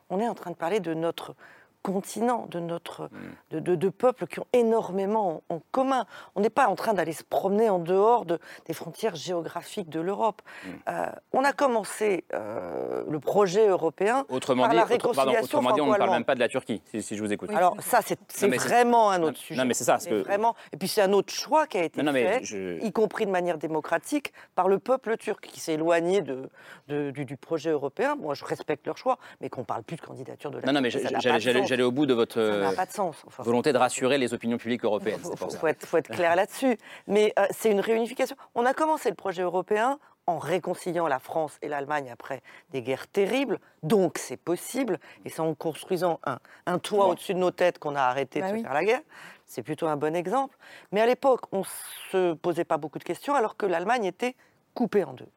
on est en train de parler de notre continent, de notre de, de- de peuples qui ont énormément en, en commun. On n'est pas en train d'aller se promener en dehors de- des frontières géographiques de l'Europe. Euh, on a commencé euh, le projet européen Autrement par dit, la autre- pardon, réconciliation autrement dit, on ne parle même pas de la Turquie, si, si je vous écoute. Alors ça, c'est vraiment un Non, autre sujet. non, mais c'est ça, que- vraiment. Et puis c'est un autre choix qui a été Non, non, mais fait, je- y compris de manière démocratique, par le peuple turc qui s'est éloigné de, de- du, du projet européen. Moi, je respecte leur choix, mais qu'on parle plus de candidature de la Non, non, mais Turquie, j'allais j'allais- au bout de votre Ça n'a pas de sens. Enfin, volonté de rassurer les opinions publiques européennes. Il faut être, faut être clair là-dessus. Mais euh, c'est une réunification. On a commencé le projet européen en réconciliant la France et l'Allemagne après des guerres terribles. Donc c'est possible. Et c'est en construisant un, un toit au-dessus de nos têtes qu'on a arrêté Bah de se faire la guerre. C'est plutôt un bon exemple. Mais à l'époque, on ne se posait pas beaucoup de questions alors que l'Allemagne était coupée en deux.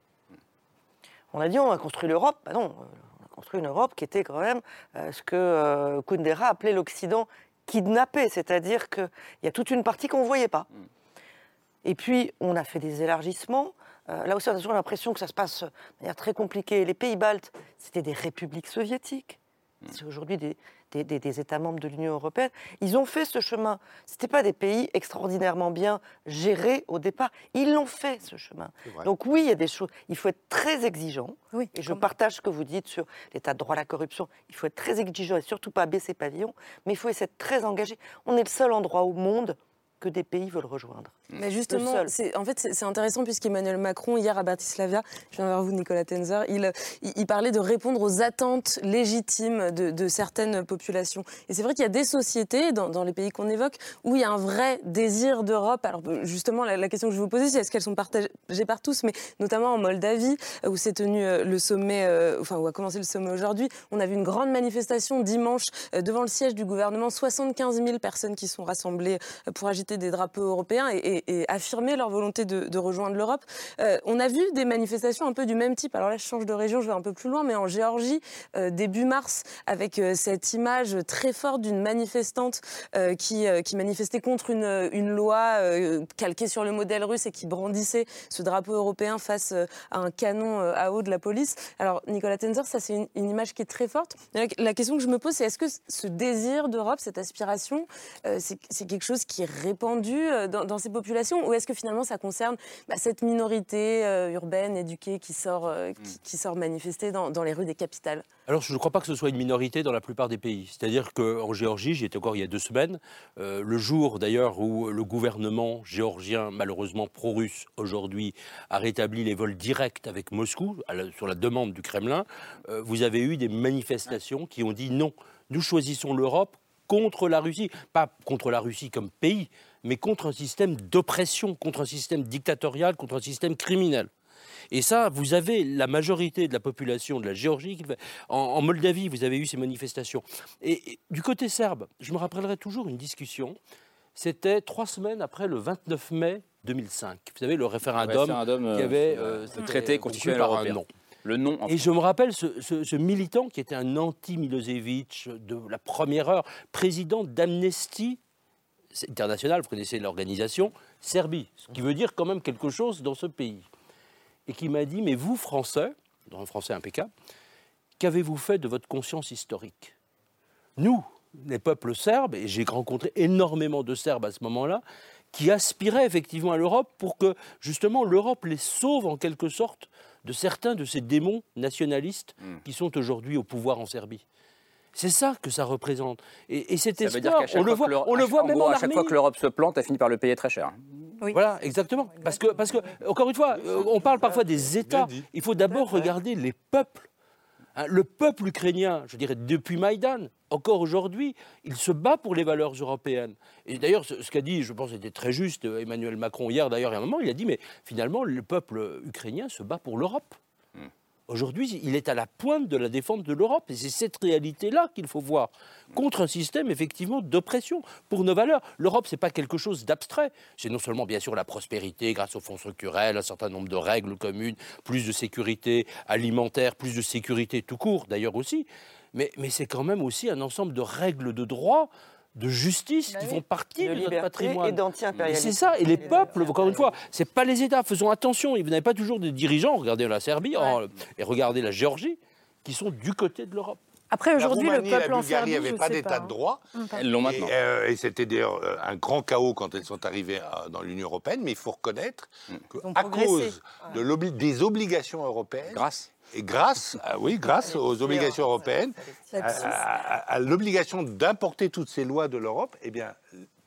On a dit on a construit l'Europe. Bah non, euh, construit une Europe qui était quand même euh, ce que euh, Kundera appelait l'Occident kidnappé, c'est-à-dire qu'il y a toute une partie qu'on ne voyait pas. Et puis, on a fait des élargissements. Euh, là aussi, on a toujours l'impression que ça se passe de manière très compliquée. Les pays baltes, c'était des républiques soviétiques. C'est aujourd'hui des, des- des- des États membres de l'Union européenne. Ils ont fait ce chemin. Ce n'étaient pas des pays extraordinairement bien gérés au départ. Ils l'ont fait, ce chemin. Donc oui, il y a des choses. Il faut être très exigeant. et je partage ce que vous dites sur l'état de droit, la corruption. Il faut être très exigeant et surtout pas baisser pavillon. Mais il faut essayer d'être très engagé. On est le seul endroit au monde que des pays veulent rejoindre. Mais justement, en fait, c'est intéressant puisqu'Emmanuel Macron, hier à Bratislava, je viens vers vous, Nicolas Tenzer, il, il, il parlait de répondre aux attentes légitimes de, de certaines populations. Et c'est vrai qu'il y a des sociétés, dans, dans les pays qu'on évoque, où il y a un vrai désir d'Europe. Alors, justement, la, la question que je vous posais, c'est est-ce qu'elles sont partagées par tous, mais notamment en Moldavie, euh, où s'est tenu euh, le sommet, euh, enfin, où a commencé le sommet aujourd'hui. On a vu une grande manifestation dimanche euh, devant le siège du gouvernement, 75 000 personnes qui sont rassemblées euh, pour agiter des drapeaux européens et, affirmer leur volonté de, rejoindre l'Europe. Euh, on a vu des manifestations un peu du même type. Alors là, je change de région, je vais un peu plus loin, mais en Géorgie, euh, début mars, avec euh, cette image très forte d'une manifestante qui, manifestait contre une, loi calquée sur le modèle russe et qui brandissait ce drapeau européen face à un canon à eau de la police. Alors, Nicolas Tenzer, ça, c'est une, image qui est très forte. La, question que je me pose, c'est est-ce que ce désir d'Europe, cette aspiration, c'est quelque chose qui est répandu euh, dans, dans ces populations ou est-ce que finalement ça concerne bah, cette minorité euh, urbaine, éduquée, qui sort, euh, qui, qui sort manifester dans, dans les rues des capitales? Alors, je ne crois pas que ce soit une minorité dans la plupart des pays. C'est-à-dire qu'en Géorgie, j'y étais encore il y a deux semaines, euh, le jour d'ailleurs où le gouvernement géorgien, malheureusement pro-russe aujourd'hui, a rétabli les vols directs avec Moscou, la- sur la demande du Kremlin, vous avez eu des manifestations qui ont dit non, nous choisissons l'Europe contre la Russie, pas contre la Russie comme pays, mais contre un système d'oppression, contre un système dictatorial, contre un système criminel. Et ça, vous avez la majorité de la population de la Géorgie. le. En, en Moldavie, vous avez eu ces manifestations. Et, et du côté serbe, je me rappellerai toujours une discussion. C'était trois semaines après le 29 mai 2005. Vous savez, le référendum, référendum, qui euh, avait sur, euh, euh, le traité été constitutionnel européen. non. Le nom. Et je me rappelle ce, ce- ce militant qui était un anti-Milosevic de la première heure, président d'Amnesty International, vous connaissez l'organisation, Serbie, ce qui veut dire quand même quelque chose dans ce pays. Et qui m'a dit, mais vous, Français, dans un français impeccable, qu'avez-vous fait de votre conscience historique? Nous, les peuples serbes, et j'ai rencontré énormément de Serbes à ce moment-là, qui aspiraient effectivement à l'Europe pour que justement l'Europe les sauve en quelque sorte de certains de ces démons nationalistes Hmm. qui sont aujourd'hui au pouvoir en Serbie. C'est ça que ça représente. Et, et cet Ça veut dire espoir, qu'à chaque on le fois voit, que l'Europe- on le voit en même gros, en à chaque fois que l'Europe se plante, elle finit par le payer très cher. Voilà, exactement. Parce que, parce que, encore une fois, euh, on parle parfois des États. Il faut d'abord regarder les peuples. Hein, Le peuple ukrainien, je dirais depuis Maïdan, encore aujourd'hui, il se bat pour les valeurs européennes. Et d'ailleurs, ce, ce qu'a dit, je pense, était très juste euh, Emmanuel Macron hier, d'ailleurs, il y a un moment, il a dit, mais finalement, le peuple ukrainien se bat pour l'Europe. Aujourd'hui, il est à la pointe de la défense de l'Europe. Et c'est cette réalité-là qu'il faut voir. Contre un système, effectivement, d'oppression pour nos valeurs. L'Europe, ce n'est pas quelque chose d'abstrait. C'est non seulement, bien sûr, la prospérité grâce aux fonds structurels, un certain nombre de règles communes, plus de sécurité alimentaire, plus de sécurité tout court, d'ailleurs aussi. Mais, mais c'est quand même aussi un ensemble de règles de droit de justice qui font partie De de, notre patrimoine. et d'anti-impérialisme. Et C'est ça, et les peuples, encore une fois, c'est pas les États. Faisons attention, vous n'avez pas toujours des dirigeants, regardez la Serbie et regardez la Géorgie, qui sont du côté de l'Europe. Après, aujourd'hui, le peuple la en Bulgarie Serbie, n'avaient je pas d'état de hein. droit. Elles l'ont maintenant. Et, euh, et c'était d'ailleurs euh, un grand chaos quand elles sont arrivées dans l'Union européenne, mais il faut reconnaître ont qu'à cause de des obligations européennes, grâce, et grâce, ah oui, grâce aux obligations européennes, à, à- à- à l'obligation d'importer toutes ces lois de l'Europe, eh bien,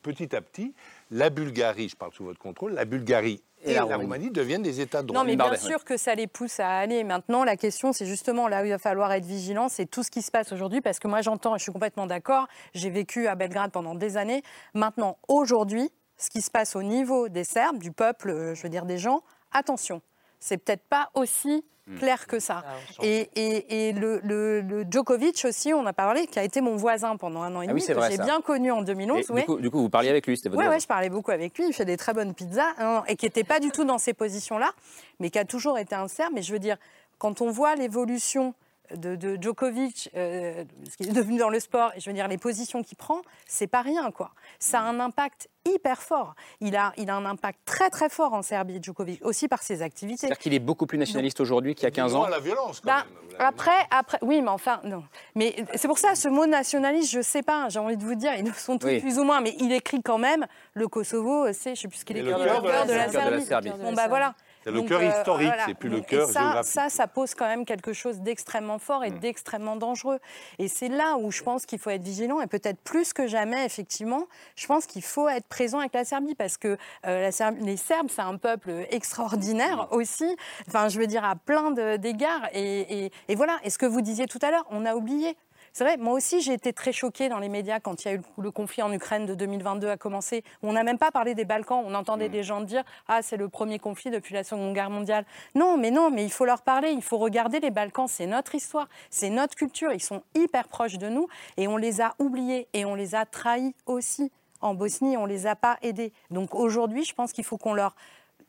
petit à petit, la Bulgarie, je parle sous votre contrôle, la Bulgarie et, Et la Roumanie. Roumanie deviennent des États de droit. Non, mais bien sûr que ça les pousse à aller. Maintenant, la question, c'est justement là où il va falloir être vigilant, c'est tout ce qui se passe aujourd'hui, parce que moi, j'entends, et je suis complètement d'accord, j'ai vécu à Belgrade pendant des années. Maintenant, aujourd'hui, ce qui se passe au niveau des Serbes, du peuple, euh, je veux dire des gens, attention, c'est peut-être pas aussi. Clair que ça. Et, et- et le, le- le Djokovic aussi, on a parlé, qui a été mon voisin pendant un an et Ah demi, oui, c'est que vrai, j'ai bien connu en Et 2011. du, coup, du coup, vous parliez avec lui, c'était votre ouais, je parlais beaucoup avec lui. Il fait des très bonnes pizzas hein, et qui n'était pas du tout dans ces positions-là, mais qui a toujours été un Serbe. Mais je veux dire, quand on voit l'évolution de, de Djokovic, euh, ce qui est devenu dans le sport, et je veux dire les positions qu'il prend, c'est pas rien, quoi. Ça a un impact hyper fort. Il a, il a un impact très très fort en Serbie, Djokovic, aussi par ses activités. C'est-à-dire qu'il est beaucoup plus nationaliste aujourd'hui qu'il y a 15 ans. à la violence, Bah, après, après, oui, mais enfin, non. Mais c'est pour ça, ce mot nationaliste, je sais pas, j'ai envie de vous dire, ils le sont tous Oui. plus ou moins, mais il écrit quand même le Kosovo, c'est, je sais plus ce qu'il écrit, le cœur de la- de la de la Serbie. Serbie. Bon, bah voilà. C'est le cœur euh, historique, voilà. c'est plus le cœur ça, géographique. Ça, ça pose quand même quelque chose d'extrêmement fort Mm. et d'extrêmement dangereux. Et c'est là où je pense qu'il faut être vigilant et peut-être plus que jamais, effectivement, je pense qu'il faut être présent avec la Serbie parce que euh, la les Serbes, c'est un peuple extraordinaire Mm. aussi. Enfin, je veux dire, à plein d'égards. Et, et- et voilà. Et ce que vous disiez tout à l'heure, on a oublié. C'est vrai, moi aussi j'ai été très choquée dans les médias quand il y a eu le- le conflit en Ukraine de 2022 a commencé. On n'a même pas parlé des Balkans, on entendait des gens dire Ah, c'est le premier conflit depuis la Seconde Guerre mondiale. Non, mais non, mais il faut leur parler, il faut regarder les Balkans, c'est notre histoire, c'est notre culture, ils sont hyper proches de nous et on les a oubliés et on les a trahis aussi. En Bosnie, on les a pas aidés. Donc aujourd'hui, je pense qu'il faut qu'on leur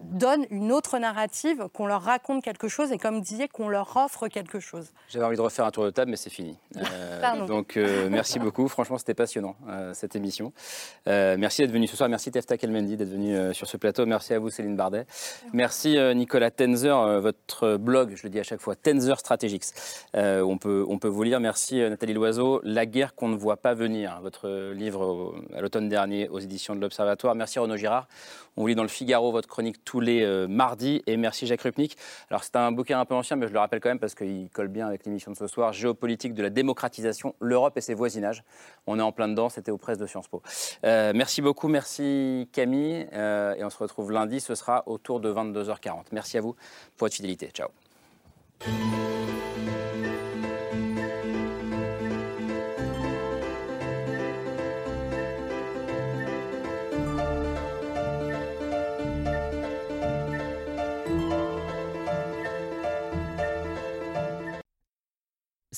donne une autre narrative, qu'on leur raconte quelque chose et comme disiez, qu'on leur offre quelque chose. J'avais envie de refaire un tour de table, mais c'est fini. Euh, donc, euh, merci beaucoup. Franchement, c'était passionnant, euh, cette émission. Euh, merci d'être venu ce soir. Merci Tefta Kelmendi d'être venu sur ce plateau. Merci à vous, Céline Bardet. Merci Nicolas Tenzer, votre blog, je le dis à chaque fois, Tenzer Strategics. On, peut, on peut vous lire. Merci Nathalie Loiseau. La guerre qu'on ne voit pas venir, votre livre au- à l'automne dernier aux éditions de l'Observatoire. Merci Renaud Girard. On vous lit dans le Figaro votre chronique tous les euh, mardis. Et merci Jacques Rupnik. Alors c'est un bouquin un peu ancien, mais je le rappelle quand même parce qu'il colle bien avec l'émission de ce soir. Géopolitique de la démocratisation, l'Europe et ses voisinages. On est en plein dedans, c'était aux presses de Sciences Po. Euh, merci beaucoup, merci Camille. Euh, et on se retrouve lundi, ce sera autour de 22h40. Merci à vous pour votre fidélité. Ciao.